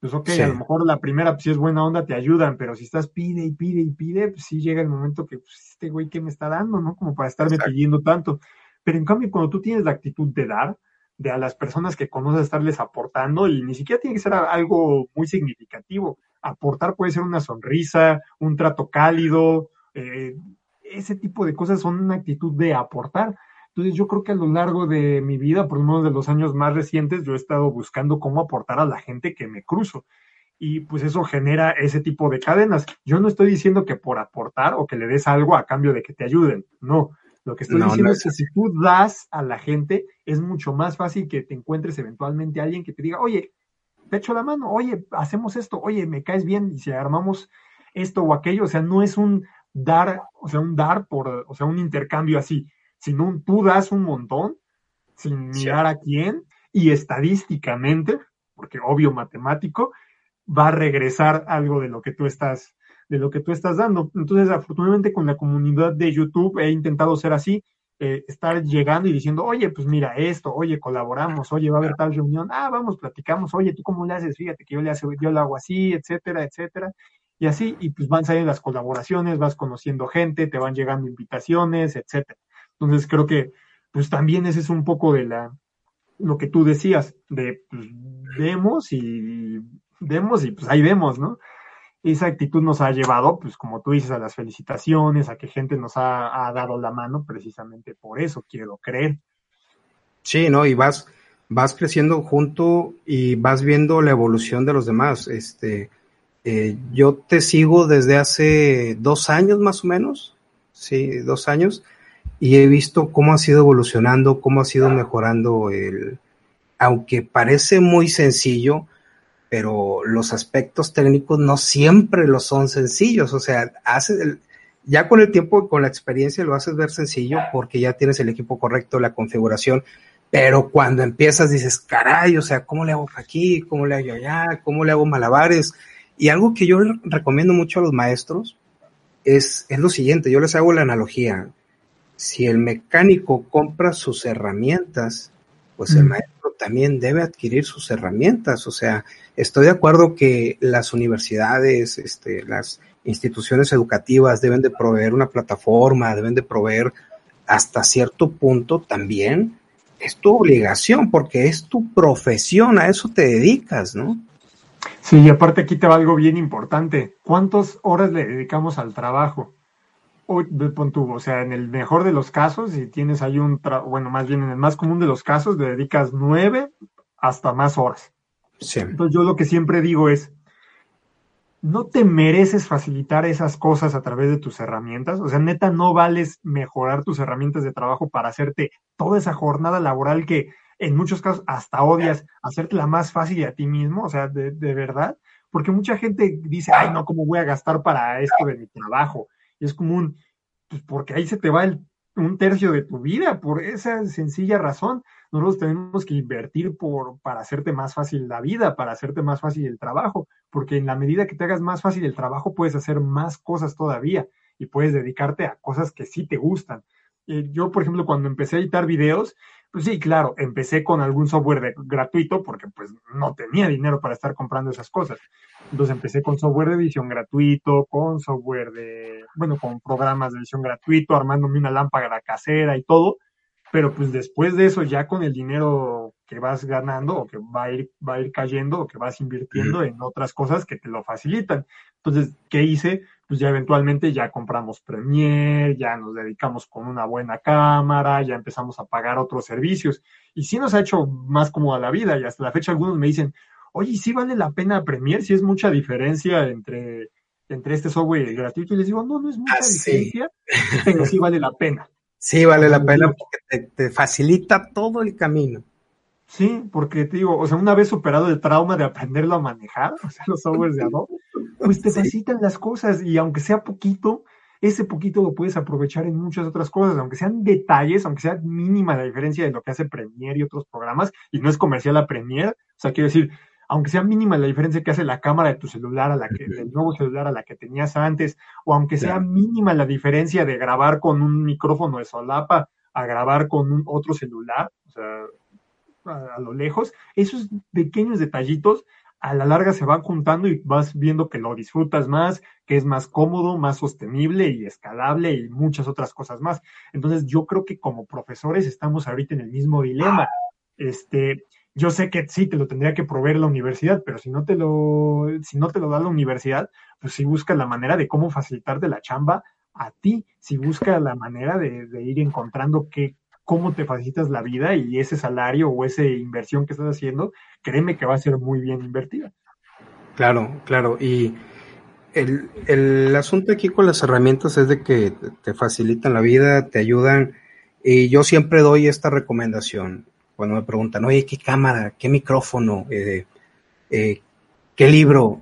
pues ok, a lo mejor la primera, pues si es buena onda, te ayudan, pero si estás pide y pide y pide, pues sí llega el momento que, pues este güey, ¿qué me está dando, no? Como para estarme pidiendo tanto. Pero en cambio, cuando tú tienes la actitud de dar, de a las personas que conoces estarles aportando, y ni siquiera tiene que ser algo muy significativo, aportar puede ser una sonrisa, un trato cálido, eh, ese tipo de cosas son una actitud de aportar. Entonces yo creo que a lo largo de mi vida, por lo menos de los años más recientes, yo he estado buscando cómo aportar a la gente que me cruzo. Y pues eso genera ese tipo de cadenas. Yo no estoy diciendo que por aportar o que le des algo a cambio de que te ayuden. No. Lo que estoy diciendo es que si tú das a la gente, es mucho más fácil que te encuentres eventualmente alguien que te diga, oye, te echo la mano, oye, hacemos esto, oye, me caes bien, y si armamos esto o aquello, o sea, no es un dar, o sea, un dar por, o sea, un intercambio así, sino tú das un montón sin mirar a quién y estadísticamente, porque obvio matemático, va a regresar algo de lo que tú estás de lo que tú estás dando. Entonces, afortunadamente con la comunidad de YouTube he intentado ser así, eh, estar llegando y diciendo, oye, pues mira esto, oye, colaboramos, oye, va a haber tal reunión, ah, vamos, platicamos, oye, ¿tú cómo le haces? Fíjate que yo le, hace, yo lo hago así, etcétera, etcétera. Y así, y pues van saliendo las colaboraciones, vas conociendo gente, te van llegando invitaciones, etcétera. Entonces creo que, pues también ese es un poco de la, lo que tú decías, de, pues, vemos y vemos y pues ahí vemos, ¿no? Esa actitud nos ha llevado, pues como tú dices, a las felicitaciones, a que gente nos ha, dado la mano precisamente por eso, quiero creer. Sí, ¿no? Y vas, vas creciendo junto y vas viendo la evolución de los demás. Este, eh, yo te sigo desde hace dos años más o menos, sí, dos años, y he visto cómo ha sido evolucionando, cómo ha sido mejorando el, aunque parece muy sencillo, pero los aspectos técnicos no siempre lo son sencillos, o sea, hace ya con el tiempo, con la experiencia lo haces ver sencillo porque ya tienes el equipo correcto, la configuración, pero cuando empiezas dices, caray, o sea, ¿cómo le hago aquí? ¿Cómo le hago allá? ¿Cómo le hago malabares? Y algo que yo recomiendo mucho a los maestros es, es lo siguiente, yo les hago la analogía. Si el mecánico compra sus herramientas, pues el maestro también debe adquirir sus herramientas. O sea, estoy de acuerdo que las universidades, este, las instituciones educativas deben de proveer una plataforma, deben de proveer hasta cierto punto también es tu obligación porque es tu profesión, a eso te dedicas, ¿no? Sí, y aparte aquí te va algo bien importante. ¿Cuántas horas le dedicamos al trabajo? O sea, en el mejor de los casos, si tienes ahí un, bueno, más bien en el más común de los casos, le dedicas nueve hasta más horas. Sí. Entonces yo lo que siempre digo es, no te mereces facilitar esas cosas a través de tus herramientas. O sea, neta, no vales mejorar tus herramientas de trabajo para hacerte toda esa jornada laboral que en muchos casos hasta odias, hacértela más fácil a ti mismo, o sea, de, de verdad. Porque mucha gente dice, ay, no, ¿cómo voy a gastar para esto de mi trabajo? Y es como un, pues porque ahí se te va el, un tercio de tu vida, por esa sencilla razón. Nosotros tenemos que invertir por, para hacerte más fácil la vida, para hacerte más fácil el trabajo, porque en la medida que te hagas más fácil el trabajo, puedes hacer más cosas todavía y puedes dedicarte a cosas que sí te gustan. Eh, yo, por ejemplo, cuando empecé a editar videos, pues sí, claro, empecé con algún software gratuito porque pues no tenía dinero para estar comprando esas cosas. Entonces empecé con software de edición gratuito, con software de, bueno, con programas de edición gratuito, armándome una lámpara casera y todo. Pero pues después de eso, ya con el dinero que vas ganando o que va a ir, va a ir cayendo o que vas invirtiendo en otras cosas que te lo facilitan. Entonces, ¿qué hice? Pues ya eventualmente ya compramos Premiere, ya nos dedicamos con una buena cámara, ya empezamos a pagar otros servicios. Y sí nos ha hecho más cómoda la vida y hasta la fecha algunos me dicen, oye, ¿sí vale la pena Premiere? Si es mucha diferencia entre, entre este software gratuito. Y les digo, no, no es mucha ah, diferencia, pero sí vale la pena. Sí, vale la pena porque te, facilita todo el camino. Sí, porque te digo, o sea, una vez superado el trauma de aprenderlo a manejar, o sea, los softwares de Adobe, pues te facilitan las cosas y aunque sea poquito, ese poquito lo puedes aprovechar en muchas otras cosas, aunque sean detalles, aunque sea mínima la diferencia de lo que hace Premiere y otros programas, y no es comercial a Premiere, o sea, quiero decir, aunque sea mínima la diferencia que hace la cámara de tu celular a la que, del nuevo celular a la que tenías antes, o aunque sea mínima la diferencia de grabar con un micrófono de solapa a grabar con un otro celular, o sea, a, lo lejos, esos pequeños detallitos a la larga se van juntando y vas viendo que lo disfrutas más, que es más cómodo, más sostenible y escalable y muchas otras cosas más. Entonces yo creo que como profesores estamos ahorita en el mismo dilema. Este, yo sé que sí te lo tendría que proveer la universidad, pero si no te lo, si no te lo da la universidad, pues sí busca la manera de cómo facilitarte la chamba a ti, si busca la manera de, ir encontrando qué cómo te facilitas la vida y ese salario o esa inversión que estás haciendo, créeme que va a ser muy bien invertida. Claro, claro. Y el, el asunto aquí con las herramientas es de que te facilitan la vida, te ayudan. Y yo siempre doy esta recomendación cuando me preguntan, oye, ¿qué cámara? ¿Qué micrófono? Eh, eh, ¿Qué libro?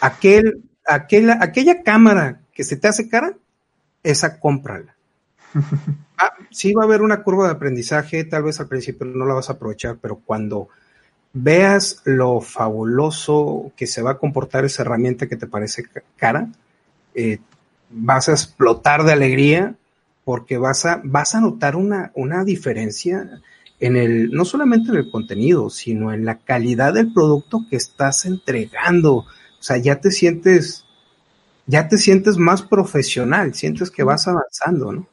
Aquel, aquel, aquella cámara que se te hace cara, esa cómprala. Ah, sí va a haber una curva de aprendizaje, tal vez al principio no la vas a aprovechar, pero cuando veas lo fabuloso que se va a comportar esa herramienta que te parece cara, eh, vas a explotar de alegría porque vas a, vas a notar una, una diferencia en el, no solamente en el contenido, sino en la calidad del producto que estás entregando. O sea, ya te sientes, ya te sientes más profesional, sientes que vas avanzando, ¿no?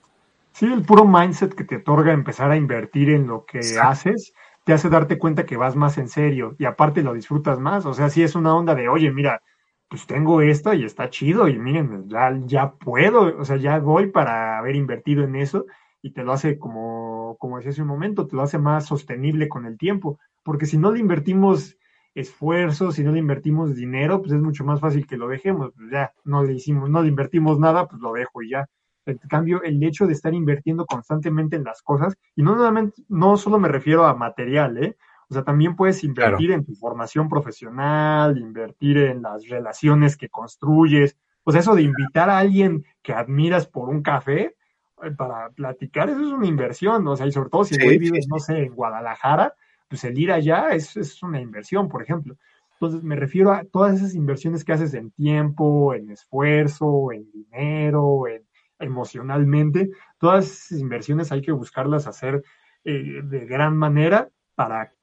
Sí, el puro mindset que te otorga empezar a invertir en lo que haces, te hace darte cuenta que vas más en serio y aparte lo disfrutas más. O sea, sí es una onda de, oye, mira, pues tengo esto y está chido y miren, ya, ya puedo, o sea, ya voy para haber invertido en eso y te lo hace como, como decía hace un momento, te lo hace más sostenible con el tiempo, porque si no le invertimos esfuerzo, si no le invertimos dinero, pues es mucho más fácil que lo dejemos, pues ya no le hicimos, no le invertimos nada, pues lo dejo y ya. En cambio, el hecho de estar invirtiendo constantemente en las cosas, y no nuevamente, no solo me refiero a material, ¿eh? O sea, también puedes invertir en tu formación profesional, invertir en las relaciones que construyes. O sea, eso de invitar a alguien que admiras por un café eh, para platicar, eso es una inversión. O sea, y sobre todo si vives, no sé, en Guadalajara, pues el ir allá es, es una inversión, por ejemplo. Entonces, me refiero a todas esas inversiones que haces en tiempo, en esfuerzo, en dinero, en emocionalmente. Todas esas inversiones hay que buscarlas hacer eh, de gran manera para,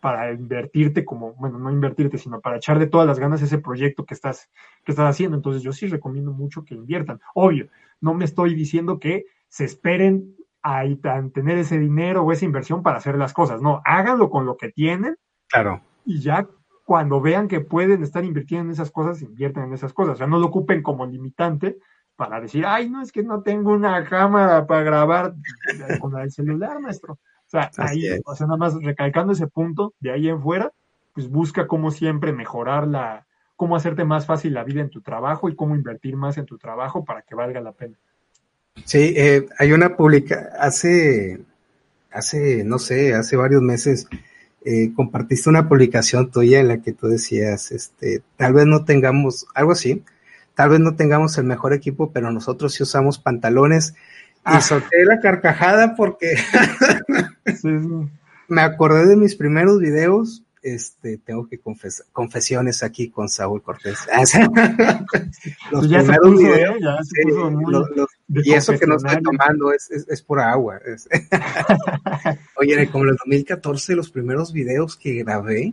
para invertirte como, bueno, no invertirte, sino para echar de todas las ganas ese proyecto que estás, que estás haciendo. Entonces yo sí recomiendo mucho que inviertan. Obvio, no me estoy diciendo que se esperen a, a tener ese dinero o esa inversión para hacer las cosas. No, háganlo con lo que tienen. Claro. Y ya cuando vean que pueden estar invirtiendo en esas cosas, invierten en esas cosas. O sea, no lo ocupen como limitante, para decir, ay, no, es que no tengo una cámara para grabar con el celular, maestro. O sea, ahí, o sea, nada más recalcando ese punto, de ahí en fuera, pues busca como siempre mejorar la, cómo hacerte más fácil la vida en tu trabajo y cómo invertir más en tu trabajo para que valga la pena. Sí, eh, hay una publica, hace, hace, no sé, hace varios meses, eh, compartiste una publicación tuya en la que tú decías, este, tal vez no tengamos, algo así, Tal vez no tengamos el mejor equipo, pero nosotros sí usamos pantalones. Y ah. solté la carcajada porque me acordé de mis primeros videos. Este, tengo que confesar, confesiones aquí con Saúl Cortés. los primeros videos, y eso que no estoy tomando es, es, es pura agua. Oye, como en el 2014, los primeros videos que grabé,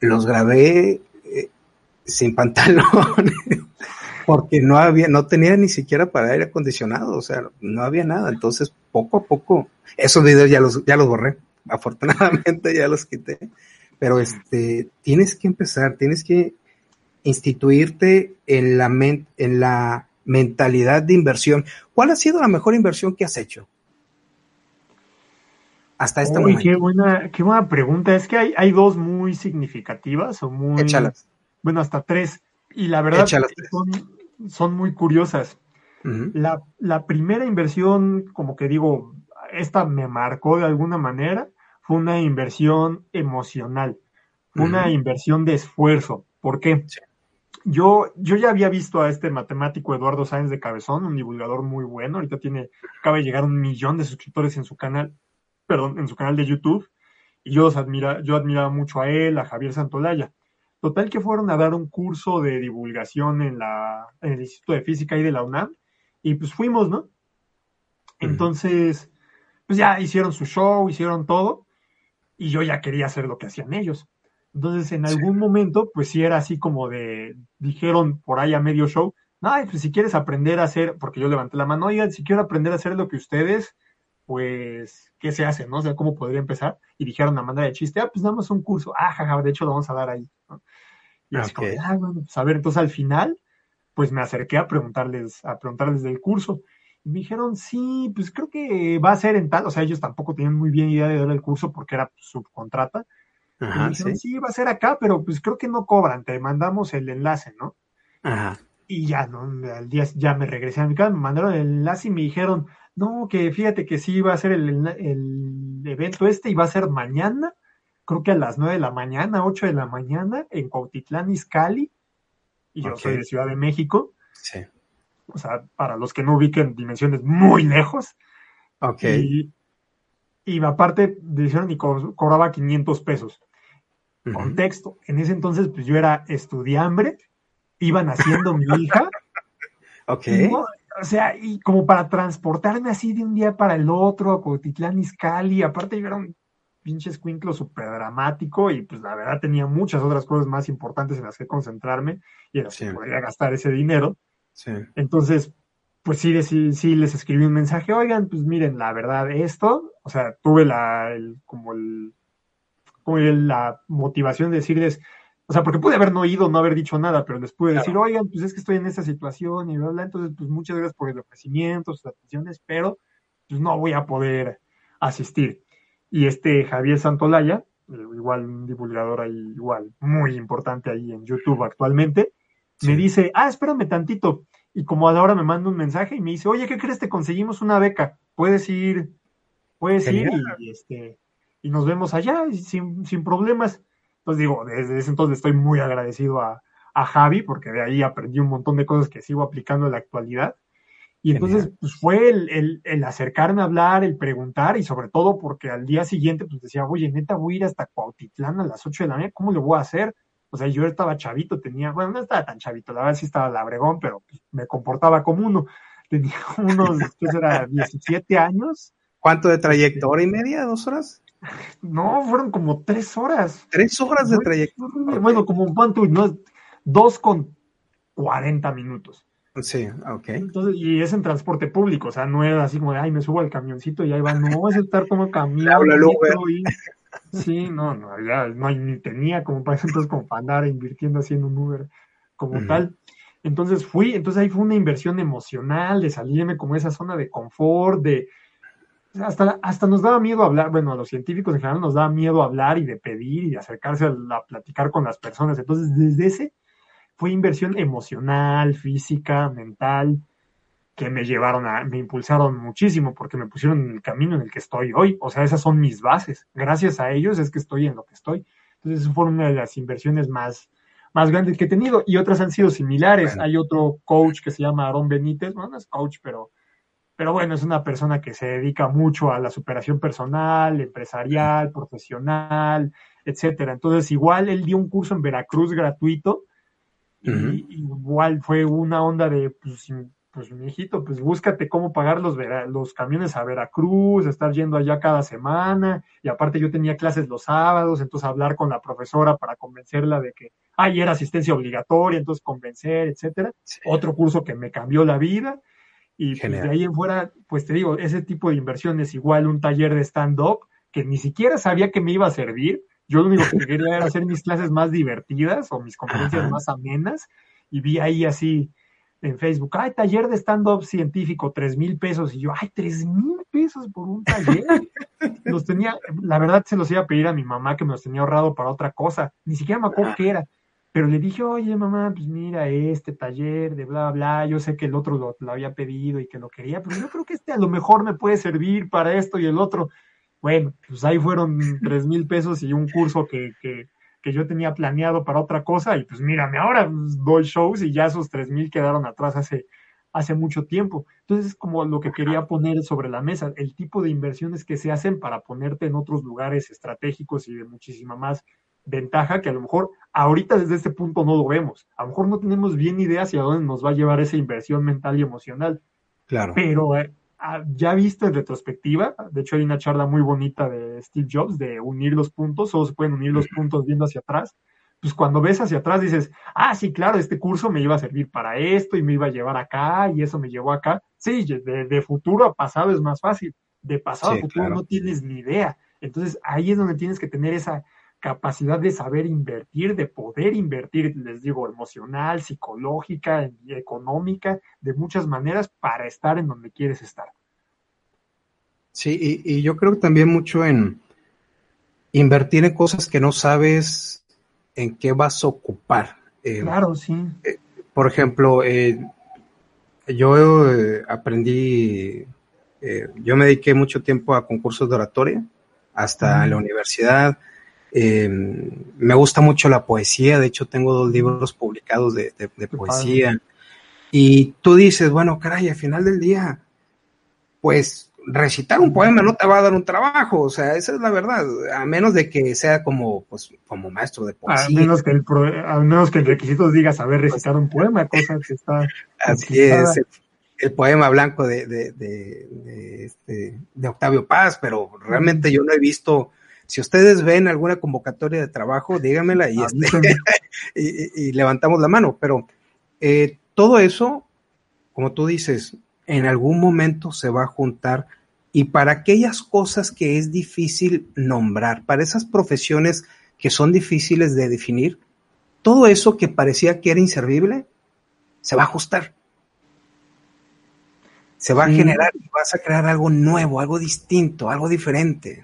los grabé eh, sin pantalones porque no había, no tenía ni siquiera para aire acondicionado, o sea, no había nada. Entonces, poco a poco, esos videos ya los, ya los borré. Afortunadamente ya los quité. Pero este, tienes que empezar, tienes que instituirte en la, en la mentalidad de inversión. ¿Cuál ha sido la mejor inversión que has hecho? Hasta este momento. Qué buena, qué buena pregunta. Es que hay, hay dos muy significativas o muy. Échalas. Bueno, hasta tres. Y la verdad son, son, muy curiosas. la, la, primera inversión, como que digo, esta me marcó de alguna manera, fue una inversión emocional, una inversión de esfuerzo. ¿Por qué? Yo, yo ya había visto a este matemático Eduardo Sáenz de Cabezón, un divulgador muy bueno, ahorita tiene, acaba de llegar a un millón de suscriptores en su canal, perdón, en su canal de YouTube, y yo, admira, yo admiraba mucho a él, a Javier Santolaya. Total que fueron a dar un curso de divulgación en, la, en el Instituto de Física y de la UNAM y pues fuimos, ¿no? Entonces, pues ya hicieron su show, hicieron todo y yo ya quería hacer lo que hacían ellos. Entonces, en algún momento, pues sí era así como de, dijeron por ahí a medio show, no, pues si quieres aprender a hacer, porque yo levanté la mano, oigan, si quiero aprender a hacer lo que ustedes, pues, ¿qué se hace, no? O sea, ¿cómo podría empezar? Y dijeron a manera de chiste, ah, pues damos un curso, ah, jaja, de hecho lo vamos a dar ahí, ¿no? Y así como, ah, bueno, pues a ver, entonces al final, pues me acerqué a preguntarles, a preguntarles del curso. Me dijeron, sí, pues creo que va a ser en tal, o sea, ellos tampoco tienen muy bien idea de dar el curso porque era subcontrata. Ajá, me dijeron, sí. va a ser acá, pero pues creo que no cobran, te mandamos el enlace, ¿no? Ajá. Y ya, ¿no? Al día ya me regresé a mi casa, me mandaron el enlace y me dijeron, no, que fíjate que sí va a ser el, el evento este y va a ser mañana, creo que a las nueve de la mañana, ocho de la mañana, en Cuautitlán, Izcalli, y yo soy de Ciudad de México. Sí o sea, para los que no ubiquen dimensiones muy lejos. Ok. Y, y aparte, dijeron y cobraba 500 pesos. Contexto, en ese entonces, pues yo era estudiante, iba naciendo mi hija. Ok. O sea, y como para transportarme así de un día para el otro a Cotitlán Izcalli, aparte yo era un pinche escuinclo súper dramático y pues la verdad tenía muchas otras cosas más importantes en las que concentrarme y era sí. podría gastar ese dinero. Entonces, pues sí, sí, sí, les escribí un mensaje, oigan, pues miren, la verdad, esto, o sea, tuve la, el, como el, como la motivación de decirles, o sea, porque pude haber no ido, no haber dicho nada, pero les pude decir, oigan, pues es que estoy en esta situación y bla, bla, entonces, pues muchas gracias por el ofrecimiento, sus atenciones, pero pues no voy a poder asistir. Y este Javier Santolaya, eh, igual un divulgador ahí, igual muy importante ahí en YouTube actualmente, me dice, ah, espérame tantito. Y como a la hora me manda un mensaje y me dice, oye, ¿qué crees? Te conseguimos una beca. Puedes ir, puedes ir y, este, y nos vemos allá sin, sin problemas. Entonces digo, desde ese entonces estoy muy agradecido a, a Javi, porque de ahí aprendí un montón de cosas que sigo aplicando en la actualidad. Y entonces, pues fue el, el, el, acercarme a hablar, el preguntar, y sobre todo porque al día siguiente, pues decía, oye, neta, voy a ir hasta Cuautitlán a las 8 de la mañana, ¿cómo lo voy a hacer? O sea, yo estaba chavito, tenía, bueno, no estaba tan chavito, la verdad sí estaba labregón, pero pues, me comportaba como uno. Tenía unos, ¿qué será? 17 años. ¿Cuánto de trayecto? ¿Hora y media? ¿Dos horas? No, fueron como tres horas. ¿Tres horas de trayecto? Bueno, como cuánto, no, dos con cuarenta minutos. Sí, ok. Entonces, y es en transporte público, o sea, no es así como de, ay, me subo al camioncito y ahí va, no, es estar como caminando. Sí, no, no, ya no, ni tenía como para entonces como para andar invirtiendo así en un Uber como tal. Entonces fui, entonces ahí fue una inversión emocional de salirme como esa zona de confort, de hasta, hasta nos daba miedo hablar, bueno, a los científicos en general nos daba miedo hablar y de pedir y de acercarse a, a platicar con las personas. Entonces, desde ese fue inversión emocional, física, mental, que me llevaron a, me impulsaron muchísimo porque me pusieron en el camino en el que estoy hoy. O sea, esas son mis bases. Gracias a ellos es que estoy en lo que estoy. Entonces, eso fue una de las inversiones más, más grandes que he tenido. Y otras han sido similares. Hay otro coach que se llama Aaron Benítez. Bueno, no es coach, pero, pero bueno, es una persona que se dedica mucho a la superación personal, empresarial, profesional, etcétera. Entonces, igual él dio un curso en Veracruz gratuito. y, igual fue una onda de, pues, pues mi hijito, pues búscate cómo pagar los, los camiones a Veracruz, estar yendo allá cada semana, y aparte yo tenía clases los sábados, entonces hablar con la profesora para convencerla de que, ay, era asistencia obligatoria, entonces convencer, etcétera. Otro curso que me cambió la vida, y pues, de ahí en fuera, pues te digo, ese tipo de inversiones, igual un taller de stand-up, que ni siquiera sabía que me iba a servir, yo lo único que quería era hacer mis clases más divertidas o mis conferencias más amenas, y vi ahí así, en Facebook, ay, taller de stand-up científico, tres mil pesos. Y yo, ay, tres mil pesos por un taller. los tenía, la verdad se los iba a pedir a mi mamá que me los tenía ahorrado para otra cosa. Ni siquiera me acuerdo qué era. Pero le dije, oye, mamá, pues mira, este taller de bla, bla, yo sé que el otro lo, lo había pedido y que lo quería, pero yo creo que este a lo mejor me puede servir para esto y el otro. Bueno, pues ahí fueron tres mil pesos y un curso que, que, que yo tenía planeado para otra cosa y pues mírame, ahora doy shows y ya esos tres mil quedaron atrás hace, hace mucho tiempo. Entonces es como lo que quería poner sobre la mesa, el tipo de inversiones que se hacen para ponerte en otros lugares estratégicos y de muchísima más ventaja que a lo mejor ahorita desde este punto no lo vemos. A lo mejor no tenemos bien idea hacia dónde nos va a llevar esa inversión mental y emocional. Claro. Pero eh, Ah, ya visto en retrospectiva, de hecho hay una charla muy bonita de Steve Jobs de unir los puntos, solo se pueden unir los puntos viendo hacia atrás. Pues cuando ves hacia atrás dices, ah, sí, claro, este curso me iba a servir para esto y me iba a llevar acá y eso me llevó acá. Sí, de, futuro a pasado es más fácil. De pasado a futuro no tienes ni idea. Entonces ahí es donde tienes que tener esa capacidad de saber invertir, de poder invertir, les digo, emocional, psicológica, económica, de muchas maneras para estar en donde quieres estar. Sí, y, yo creo también mucho en invertir en cosas que no sabes en qué vas a ocupar. Eh, claro, sí. Eh, por ejemplo, eh, yo aprendí, yo me dediqué mucho tiempo a concursos de oratoria, hasta la universidad. Me gusta mucho la poesía, de hecho tengo dos libros publicados de, poesía. Y tú dices, bueno, caray, al final del día, pues recitar un poema no te va a dar un trabajo, o sea, esa es la verdad, a menos de que sea como, pues, como maestro de poesía. A menos que el, menos que el requisito diga saber recitar un poema, cosa que está... Así es, el, poema blanco de, de, de, este, de, Octavio Paz, pero realmente yo no he visto, si ustedes ven alguna convocatoria de trabajo, díganmela y, este, y, levantamos la mano, pero eh, todo eso, como tú dices, en algún momento se va a juntar y para aquellas cosas que es difícil nombrar, para esas profesiones que son difíciles de definir, todo eso que parecía que era inservible, se va a ajustar. Se va a generar y vas a crear algo nuevo, algo distinto, algo diferente.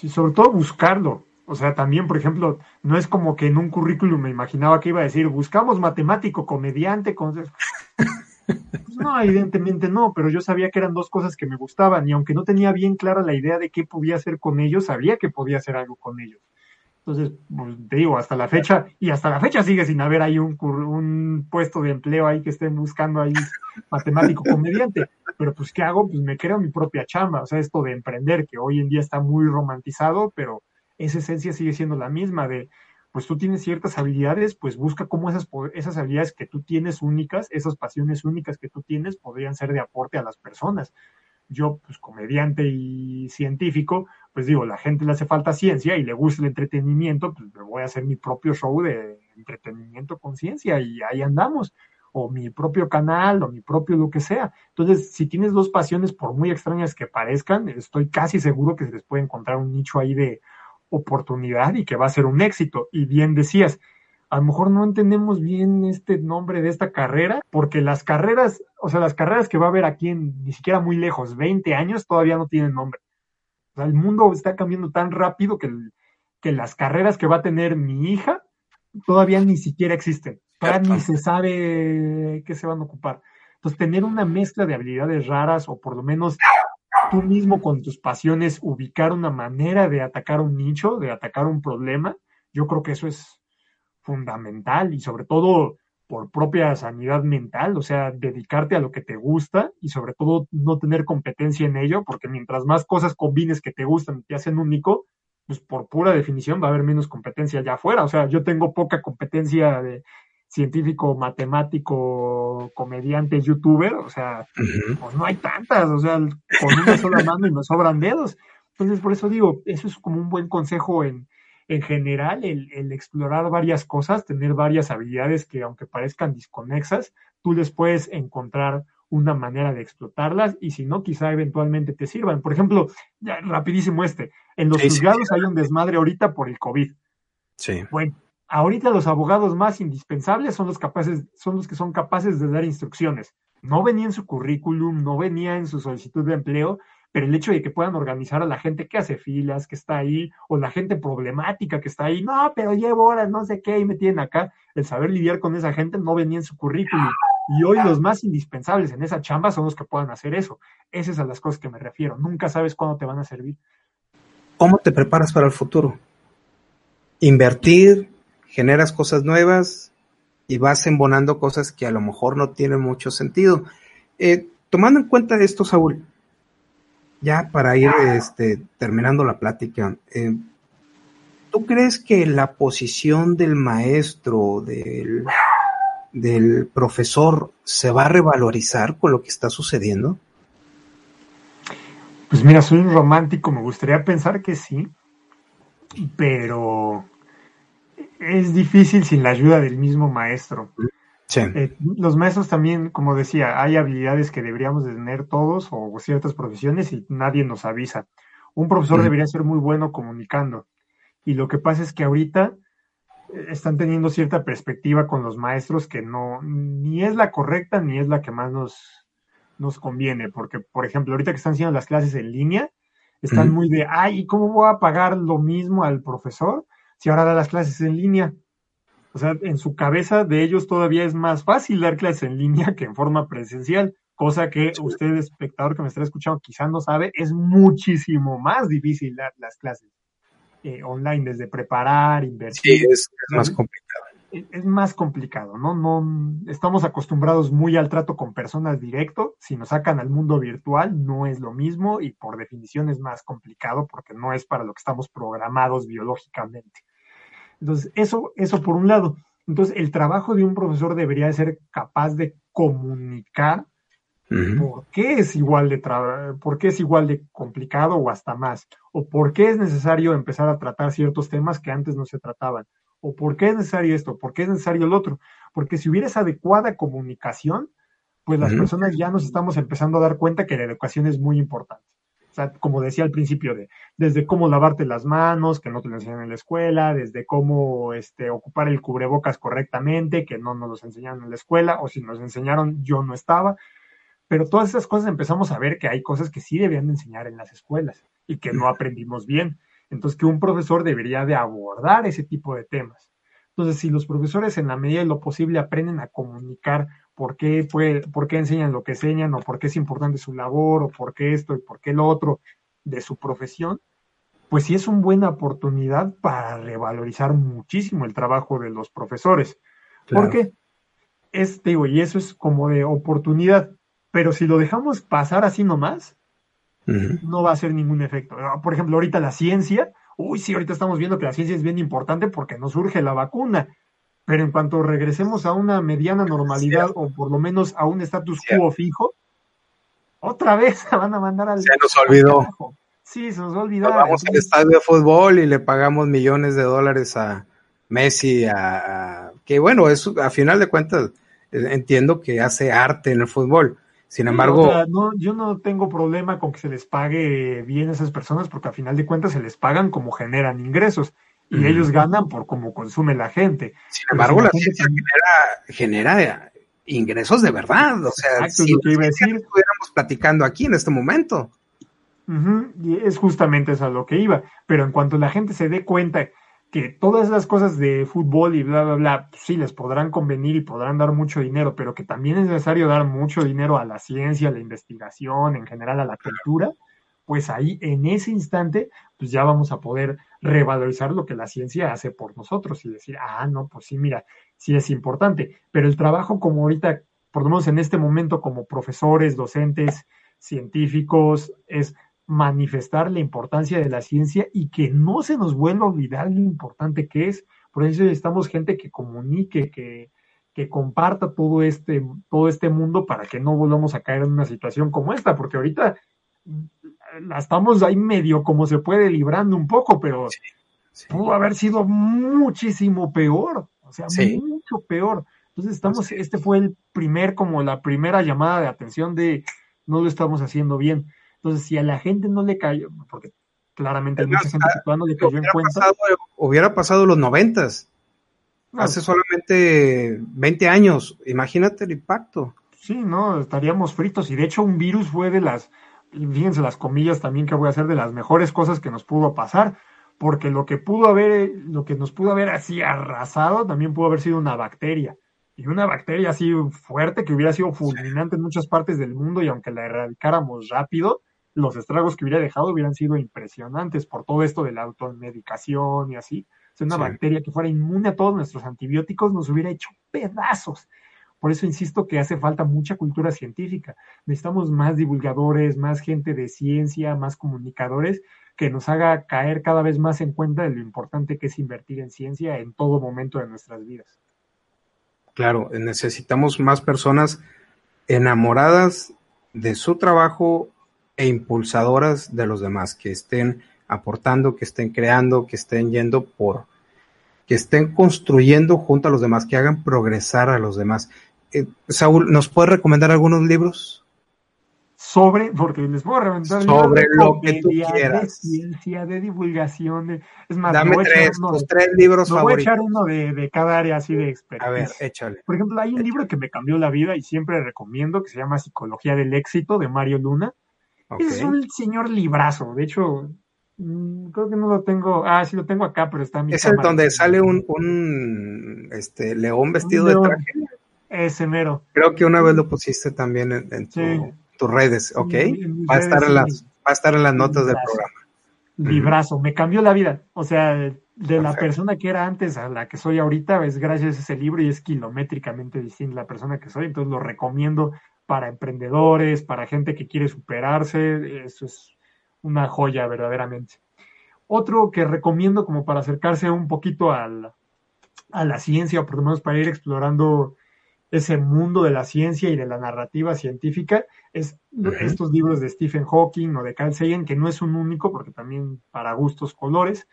Sí, sobre todo buscarlo. O sea, también, por ejemplo, no es como que en un currículum me imaginaba que iba a decir, buscamos matemático, comediante, con... Pues no, evidentemente no, pero yo sabía que eran dos cosas que me gustaban y aunque no tenía bien clara la idea de qué podía hacer con ellos, sabía que podía hacer algo con ellos. Entonces, pues, te digo, hasta la fecha, y hasta la fecha sigue sin haber ahí un, un puesto de empleo ahí que estén buscando ahí matemático comediante. Pero pues, ¿qué hago? Pues me creo mi propia chamba. O sea, esto de emprender, que hoy en día está muy romantizado, pero esa esencia sigue siendo la misma de pues tú tienes ciertas habilidades, pues busca cómo esas, esas habilidades que tú tienes únicas, esas pasiones únicas que tú tienes, podrían ser de aporte a las personas. Yo, pues comediante y científico, pues digo, la gente le hace falta ciencia y le gusta el entretenimiento, pues me voy a hacer mi propio show de entretenimiento con ciencia y ahí andamos o mi propio canal, o mi propio lo que sea. Entonces, si tienes dos pasiones, por muy extrañas que parezcan, estoy casi seguro que se les puede encontrar un nicho ahí de, oportunidad y que va a ser un éxito. Y bien decías, a lo mejor no entendemos bien este nombre de esta carrera, porque las carreras, o sea, las carreras que va a haber aquí en ni siquiera muy lejos, 20 años, todavía no tienen nombre. O sea, el mundo está cambiando tan rápido que, que las carreras que va a tener mi hija todavía ni siquiera existen. Todavía ni se sabe qué se van a ocupar. Entonces, tener una mezcla de habilidades raras o por lo menos tú mismo con tus pasiones ubicar una manera de atacar un nicho, de atacar un problema, yo creo que eso es fundamental y sobre todo por propia sanidad mental, o sea, dedicarte a lo que te gusta y sobre todo no tener competencia en ello, porque mientras más cosas combines que te gustan y te hacen único, pues por pura definición va a haber menos competencia allá afuera. O sea, yo tengo poca competencia de, científico, matemático, comediante, youtuber, o sea, pues no hay tantas, o sea, con una sola mano y nos sobran dedos. Entonces, por eso digo, eso es como un buen consejo en, en general, el, el, explorar varias cosas, tener varias habilidades que aunque parezcan desconexas, tú les puedes encontrar una manera de explotarlas y si no, quizá eventualmente te sirvan. Por ejemplo, ya, rapidísimo este, en los juzgados hay un desmadre ahorita por el COVID. Sí. Bueno, ahorita los abogados más indispensables son los capaces, son los que son capaces de dar instrucciones. No venía en su currículum, no venía en su solicitud de empleo, pero el hecho de que puedan organizar a la gente que hace filas, que está ahí, o la gente problemática que está ahí, no, pero llevo horas, no sé qué, y me tienen acá, el saber lidiar con esa gente no venía en su currículum. Y hoy los más indispensables en esa chamba son los que puedan hacer eso. Esas son las cosas que me refiero. Nunca sabes cuándo te van a servir. ¿Cómo te preparas para el futuro? Invertir, generas cosas nuevas y vas embonando cosas que a lo mejor no tienen mucho sentido. Eh, tomando en cuenta esto, Saúl, ya para ir este, terminando la plática, eh, ¿tú crees que la posición del maestro, del, del profesor, se va a revalorizar con lo que está sucediendo? Pues mira, soy un romántico, me gustaría pensar que sí, pero es difícil sin la ayuda del mismo maestro. Eh, los maestros también, como decía, hay habilidades que deberíamos de tener todos o ciertas profesiones y nadie nos avisa. Un profesor debería ser muy bueno comunicando. Y lo que pasa es que ahorita eh, están teniendo cierta perspectiva con los maestros que no, ni es la correcta ni es la que más nos, nos conviene, porque, por ejemplo, ahorita que están haciendo las clases en línea, están muy de, ay, ¿y cómo voy a pagar lo mismo al profesor si ahora da las clases en línea? O sea, en su cabeza de ellos todavía es más fácil dar clases en línea que en forma presencial, cosa que usted, espectador que me está escuchando, quizás no sabe, es muchísimo más difícil dar las clases eh, online, desde preparar, invertir. Sí, es, más complicado. Es, más complicado, ¿no? No estamos acostumbrados muy al trato con personas directo. Si nos sacan al mundo virtual, no es lo mismo y por definición es más complicado porque no es para lo que estamos programados biológicamente. Entonces, eso, eso por un lado. Entonces, el trabajo de un profesor debería ser capaz de comunicar por qué es igual de por qué es igual de complicado o hasta más, o por qué es necesario empezar a tratar ciertos temas que antes no se trataban, o por qué es necesario esto, por qué es necesario el otro, porque si hubiera esa adecuada comunicación, pues las personas ya nos estamos empezando a dar cuenta que la educación es muy importante. O sea, como decía al principio, de, desde cómo lavarte las manos, que no te lo enseñan en la escuela, desde cómo este, ocupar el cubrebocas correctamente, que no nos lo enseñaron en la escuela, o si nos enseñaron, yo no estaba. Pero todas esas cosas empezamos a ver que hay cosas que sí debían enseñar en las escuelas y que no aprendimos bien. Entonces, que un profesor debería de abordar ese tipo de temas. Entonces, si los profesores en la medida de lo posible aprenden a comunicar por qué, fue, por qué enseñan lo que enseñan, o por qué es importante su labor, o por qué esto y por qué lo otro de su profesión, pues sí es una buena oportunidad para revalorizar muchísimo el trabajo de los profesores. Porque es, digo, y eso es como de oportunidad, pero si lo dejamos pasar así nomás, no va a hacer ningún efecto. Por ejemplo, ahorita la ciencia, uy, sí, ahorita estamos viendo que la ciencia es bien importante porque no surge la vacuna, pero en cuanto regresemos a una mediana normalidad o por lo menos a un status quo fijo, otra vez se van a mandar al. Se nos olvidó. Sí, se nos olvidó. vamos al estadio de fútbol y le pagamos millones de dólares a Messi, a, que bueno, es a final de cuentas eh, entiendo que hace arte en el fútbol. Sin embargo, no, yo no tengo problema con que se les pague bien a esas personas porque a final de cuentas se les pagan como generan ingresos y ellos ganan por cómo consume la gente. Sin embargo, la, ciencia genera, ingresos de verdad. O sea, si lo que iba a decir, estuviéramos platicando aquí en este momento. y es justamente eso a lo que iba. Pero en cuanto la gente se dé cuenta que todas las cosas de fútbol y bla, bla, bla, pues sí les podrán convenir y podrán dar mucho dinero, pero que también es necesario dar mucho dinero a la ciencia, a la investigación, en general a la cultura, pues ahí en ese instante, pues ya vamos a poder revalorizar lo que la ciencia hace por nosotros y decir, ah, no, pues sí, mira, sí es importante, pero el trabajo como ahorita, por lo menos en este momento como profesores, docentes, científicos, es manifestar la importancia de la ciencia y que no se nos vuelva a olvidar lo importante que es. Por eso necesitamos gente que comunique, que, que comparta todo este, todo este mundo para que no volvamos a caer en una situación como esta, porque ahorita la estamos ahí medio como se puede librando un poco, pero pudo haber sido muchísimo peor, o sea, mucho peor. Entonces estamos, este fue el primer, como la primera llamada de atención de no lo estamos haciendo bien. Entonces, si a la gente no le cayó, porque claramente hay mucha gente que no le cayó en cuenta. hubiera pasado los noventas. Hace solamente 20 años, imagínate el impacto. Sí, no, estaríamos fritos. Y de hecho, un virus fue de las, fíjense las comillas también que voy a hacer, de las mejores cosas que nos pudo pasar, porque lo que pudo haber, lo que nos pudo haber así arrasado, también pudo haber sido una bacteria. Y una bacteria así fuerte que hubiera sido fulminante en muchas partes del mundo y aunque la erradicáramos rápido, los estragos que hubiera dejado hubieran sido impresionantes por todo esto de la automedicación y así. O una bacteria que fuera inmune a todos nuestros antibióticos nos hubiera hecho pedazos. Por eso insisto que hace falta mucha cultura científica. Necesitamos más divulgadores, más gente de ciencia, más comunicadores que nos haga caer cada vez más en cuenta de lo importante que es invertir en ciencia en todo momento de nuestras vidas. Claro, necesitamos más personas enamoradas de su trabajo e impulsadoras de los demás, que estén aportando, que estén creando, que estén yendo por, que estén construyendo junto a los demás, que hagan progresar a los demás. Eh, Saúl, ¿nos puede recomendar algunos libros? sobre, porque les puedo reventar sobre lo que tú quieras. De ciencia, de divulgación, es más, Dame tres, tus tres libros favoritos. Voy a echar uno de, cada área así de experiencia. A ver, échale. Por ejemplo, hay un libro que me cambió la vida y siempre recomiendo, que se llama Psicología del Éxito, de Mario Luna. Es un señor librazo, de hecho, mm, creo que no lo tengo, ah, sí lo tengo acá, pero está en mi Es el donde sale un, un este, león vestido de traje. Ese mero. Creo que una vez lo pusiste también en, tus redes, ¿ok? va, a estar en las, va a estar en las notas del programa. Librazo, me cambió la vida. O sea, de la persona que era antes a la que soy ahorita, es gracias a ese libro y es kilométricamente distinta la persona que soy. Entonces lo recomiendo para emprendedores, para gente que quiere superarse. Eso es una joya verdaderamente. Otro que recomiendo como para acercarse un poquito a la ciencia, o por lo menos para ir explorando ese mundo de la ciencia y de la narrativa científica es estos libros de Stephen Hawking o de Carl Sagan, que no es un único, porque también para gustos colores,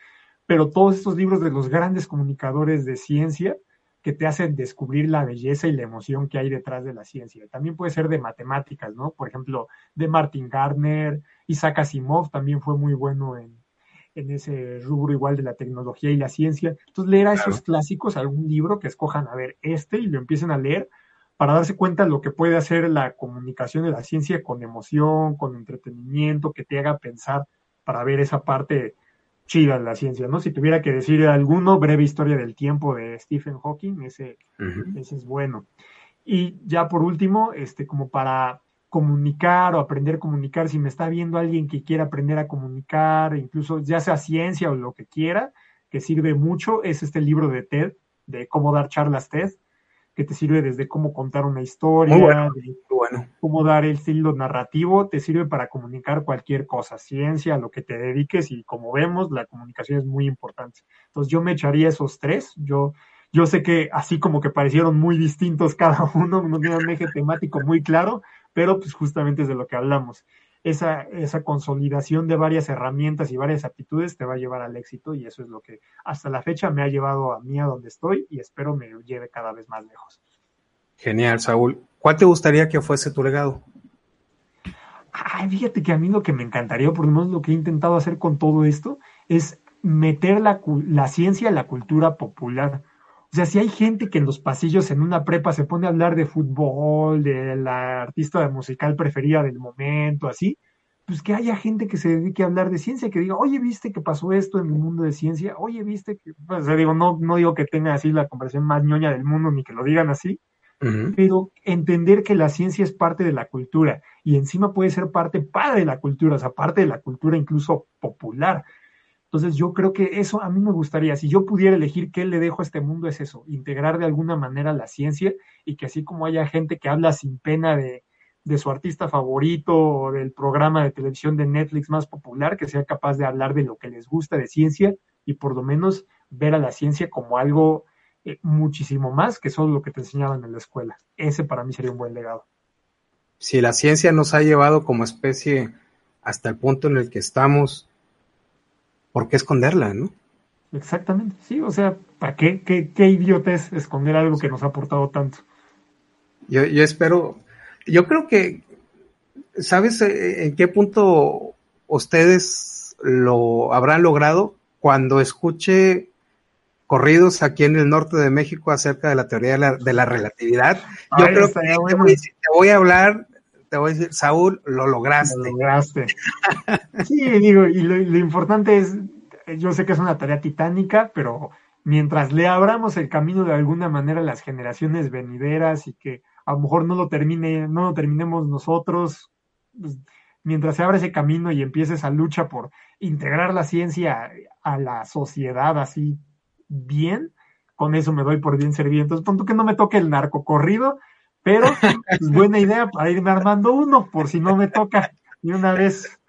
pero todos estos libros de los grandes comunicadores de ciencia que te hacen descubrir la belleza y la emoción que hay detrás de la ciencia. También puede ser de matemáticas, ¿no? Por ejemplo, de Martin Gardner, Isaac Asimov también fue muy bueno en, en ese rubro igual de la tecnología y la ciencia. Entonces, leer a esos clásicos, algún libro que escojan, a ver, este y lo empiecen a leer para darse cuenta de lo que puede hacer la comunicación de la ciencia con emoción, con entretenimiento, que te haga pensar para ver esa parte chida de la ciencia, ¿no? Si tuviera que decir alguno, breve historia del tiempo de Stephen Hawking, ese, ese es bueno. Y ya por último, este, como para comunicar o aprender a comunicar, si me está viendo alguien que quiera aprender a comunicar, incluso ya sea ciencia o lo que quiera, que sirve mucho, es este libro de TED, de cómo dar charlas TED, que te sirve desde cómo contar una historia, cómo dar el estilo narrativo, te sirve para comunicar cualquier cosa, ciencia, a lo que te dediques y como vemos, la comunicación es muy importante. Entonces yo me echaría esos tres, yo yo sé que así como que parecieron muy distintos cada uno, no tienen un eje temático muy claro, pero pues justamente es de lo que hablamos. Esa, esa consolidación de varias herramientas y varias aptitudes te va a llevar al éxito y eso es lo que hasta la fecha me ha llevado a mí a donde estoy y espero me lleve cada vez más lejos. Genial, Saúl. ¿Cuál te gustaría que fuese tu legado? Ay, fíjate que a mí lo que me encantaría, por lo menos lo que he intentado hacer con todo esto, es meter la, la ciencia en la cultura popular. O sea, si hay gente que en los pasillos en una prepa se pone a hablar de fútbol, de la artista musical preferida del momento, así, pues que haya gente que se dedique a hablar de ciencia, que diga, oye, viste que pasó esto en el mundo de ciencia, oye, viste que, digo, no, no digo que tenga así la conversación más ñoña del mundo, ni que lo digan así, pero entender que la ciencia es parte de la cultura y encima puede ser parte padre de la cultura, o sea, parte de la cultura incluso popular. Entonces yo creo que eso a mí me gustaría, si yo pudiera elegir qué le dejo a este mundo es eso, integrar de alguna manera la ciencia y que así como haya gente que habla sin pena de, de su artista favorito o del programa de televisión de Netflix más popular, que sea capaz de hablar de lo que les gusta de ciencia y por lo menos ver a la ciencia como algo eh, muchísimo más que solo lo que te enseñaban en la escuela. Ese para mí sería un buen legado. Si la ciencia nos ha llevado como especie hasta el punto en el que estamos, ¿por qué esconderla, no? Exactamente, sí, o sea, ¿para qué? ¿Qué, qué idiotez esconder algo que nos ha aportado tanto? Yo, yo espero, yo creo que, ¿sabes eh, en qué punto ustedes lo habrán logrado? Cuando escuche corridos aquí en el norte de México acerca de la teoría de la, de la relatividad. Yo creo que te, voy, te voy a hablar te voy a decir, Saúl, lo lograste. Lo lograste. Sí, digo, y lo, importante es, yo sé que es una tarea titánica, pero mientras le abramos el camino de alguna manera a las generaciones venideras y que a lo mejor no lo termine, no lo terminemos nosotros, pues, mientras se abre ese camino y empiece esa lucha por integrar la ciencia a la sociedad así bien, con eso me doy por bien servido. Entonces, punto que no me toque el narco corrido, pero pues, buena idea para irme armando uno, por si no me toca ni una vez.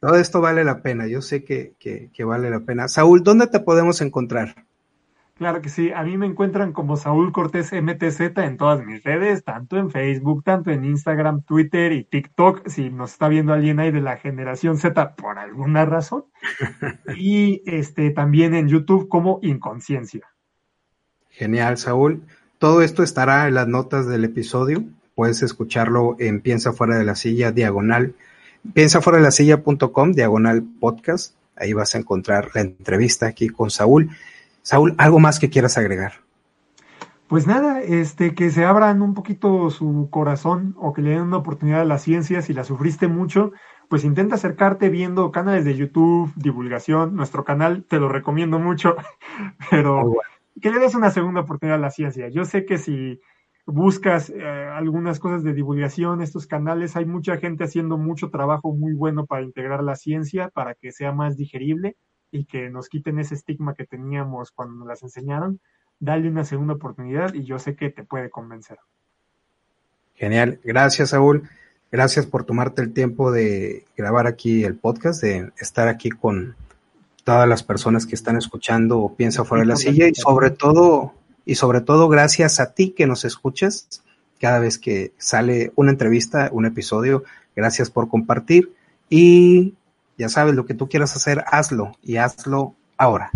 Todo esto vale la pena, yo sé que, que, vale la pena. Saúl, ¿dónde te podemos encontrar? Claro que sí, a mí me encuentran como Saúl Cortés MTZ en todas mis redes, tanto en Facebook, tanto en Instagram, Twitter y TikTok, si nos está viendo alguien ahí de la generación Z por alguna razón. y este también en YouTube como Inconsciencia. Genial, Saúl. Todo esto estará en las notas del episodio puedes escucharlo en Piensa Fuera de la Silla, diagonal, fuera de la silla.com, diagonal podcast. Ahí vas a encontrar la entrevista aquí con Saúl. Saúl, ¿algo más que quieras agregar? Pues nada, este, que se abran un poquito su corazón o que le den una oportunidad a la ciencia si la sufriste mucho, pues intenta acercarte viendo canales de YouTube, divulgación, nuestro canal, te lo recomiendo mucho, pero que le des una segunda oportunidad a la ciencia. Yo sé que si buscas eh, algunas cosas de divulgación, estos canales, hay mucha gente haciendo mucho trabajo muy bueno para integrar la ciencia, para que sea más digerible y que nos quiten ese estigma que teníamos cuando nos las enseñaron. Dale una segunda oportunidad y yo sé que te puede convencer. Genial, gracias Saúl. Gracias por tomarte el tiempo de grabar aquí el podcast, de estar aquí con todas las personas que están escuchando o piensa fuera de la silla y sobre todo, y sobre todo gracias a ti que nos escuchas cada vez que sale una entrevista, un episodio. Gracias por compartir y ya sabes lo que tú quieras hacer, hazlo y hazlo ahora.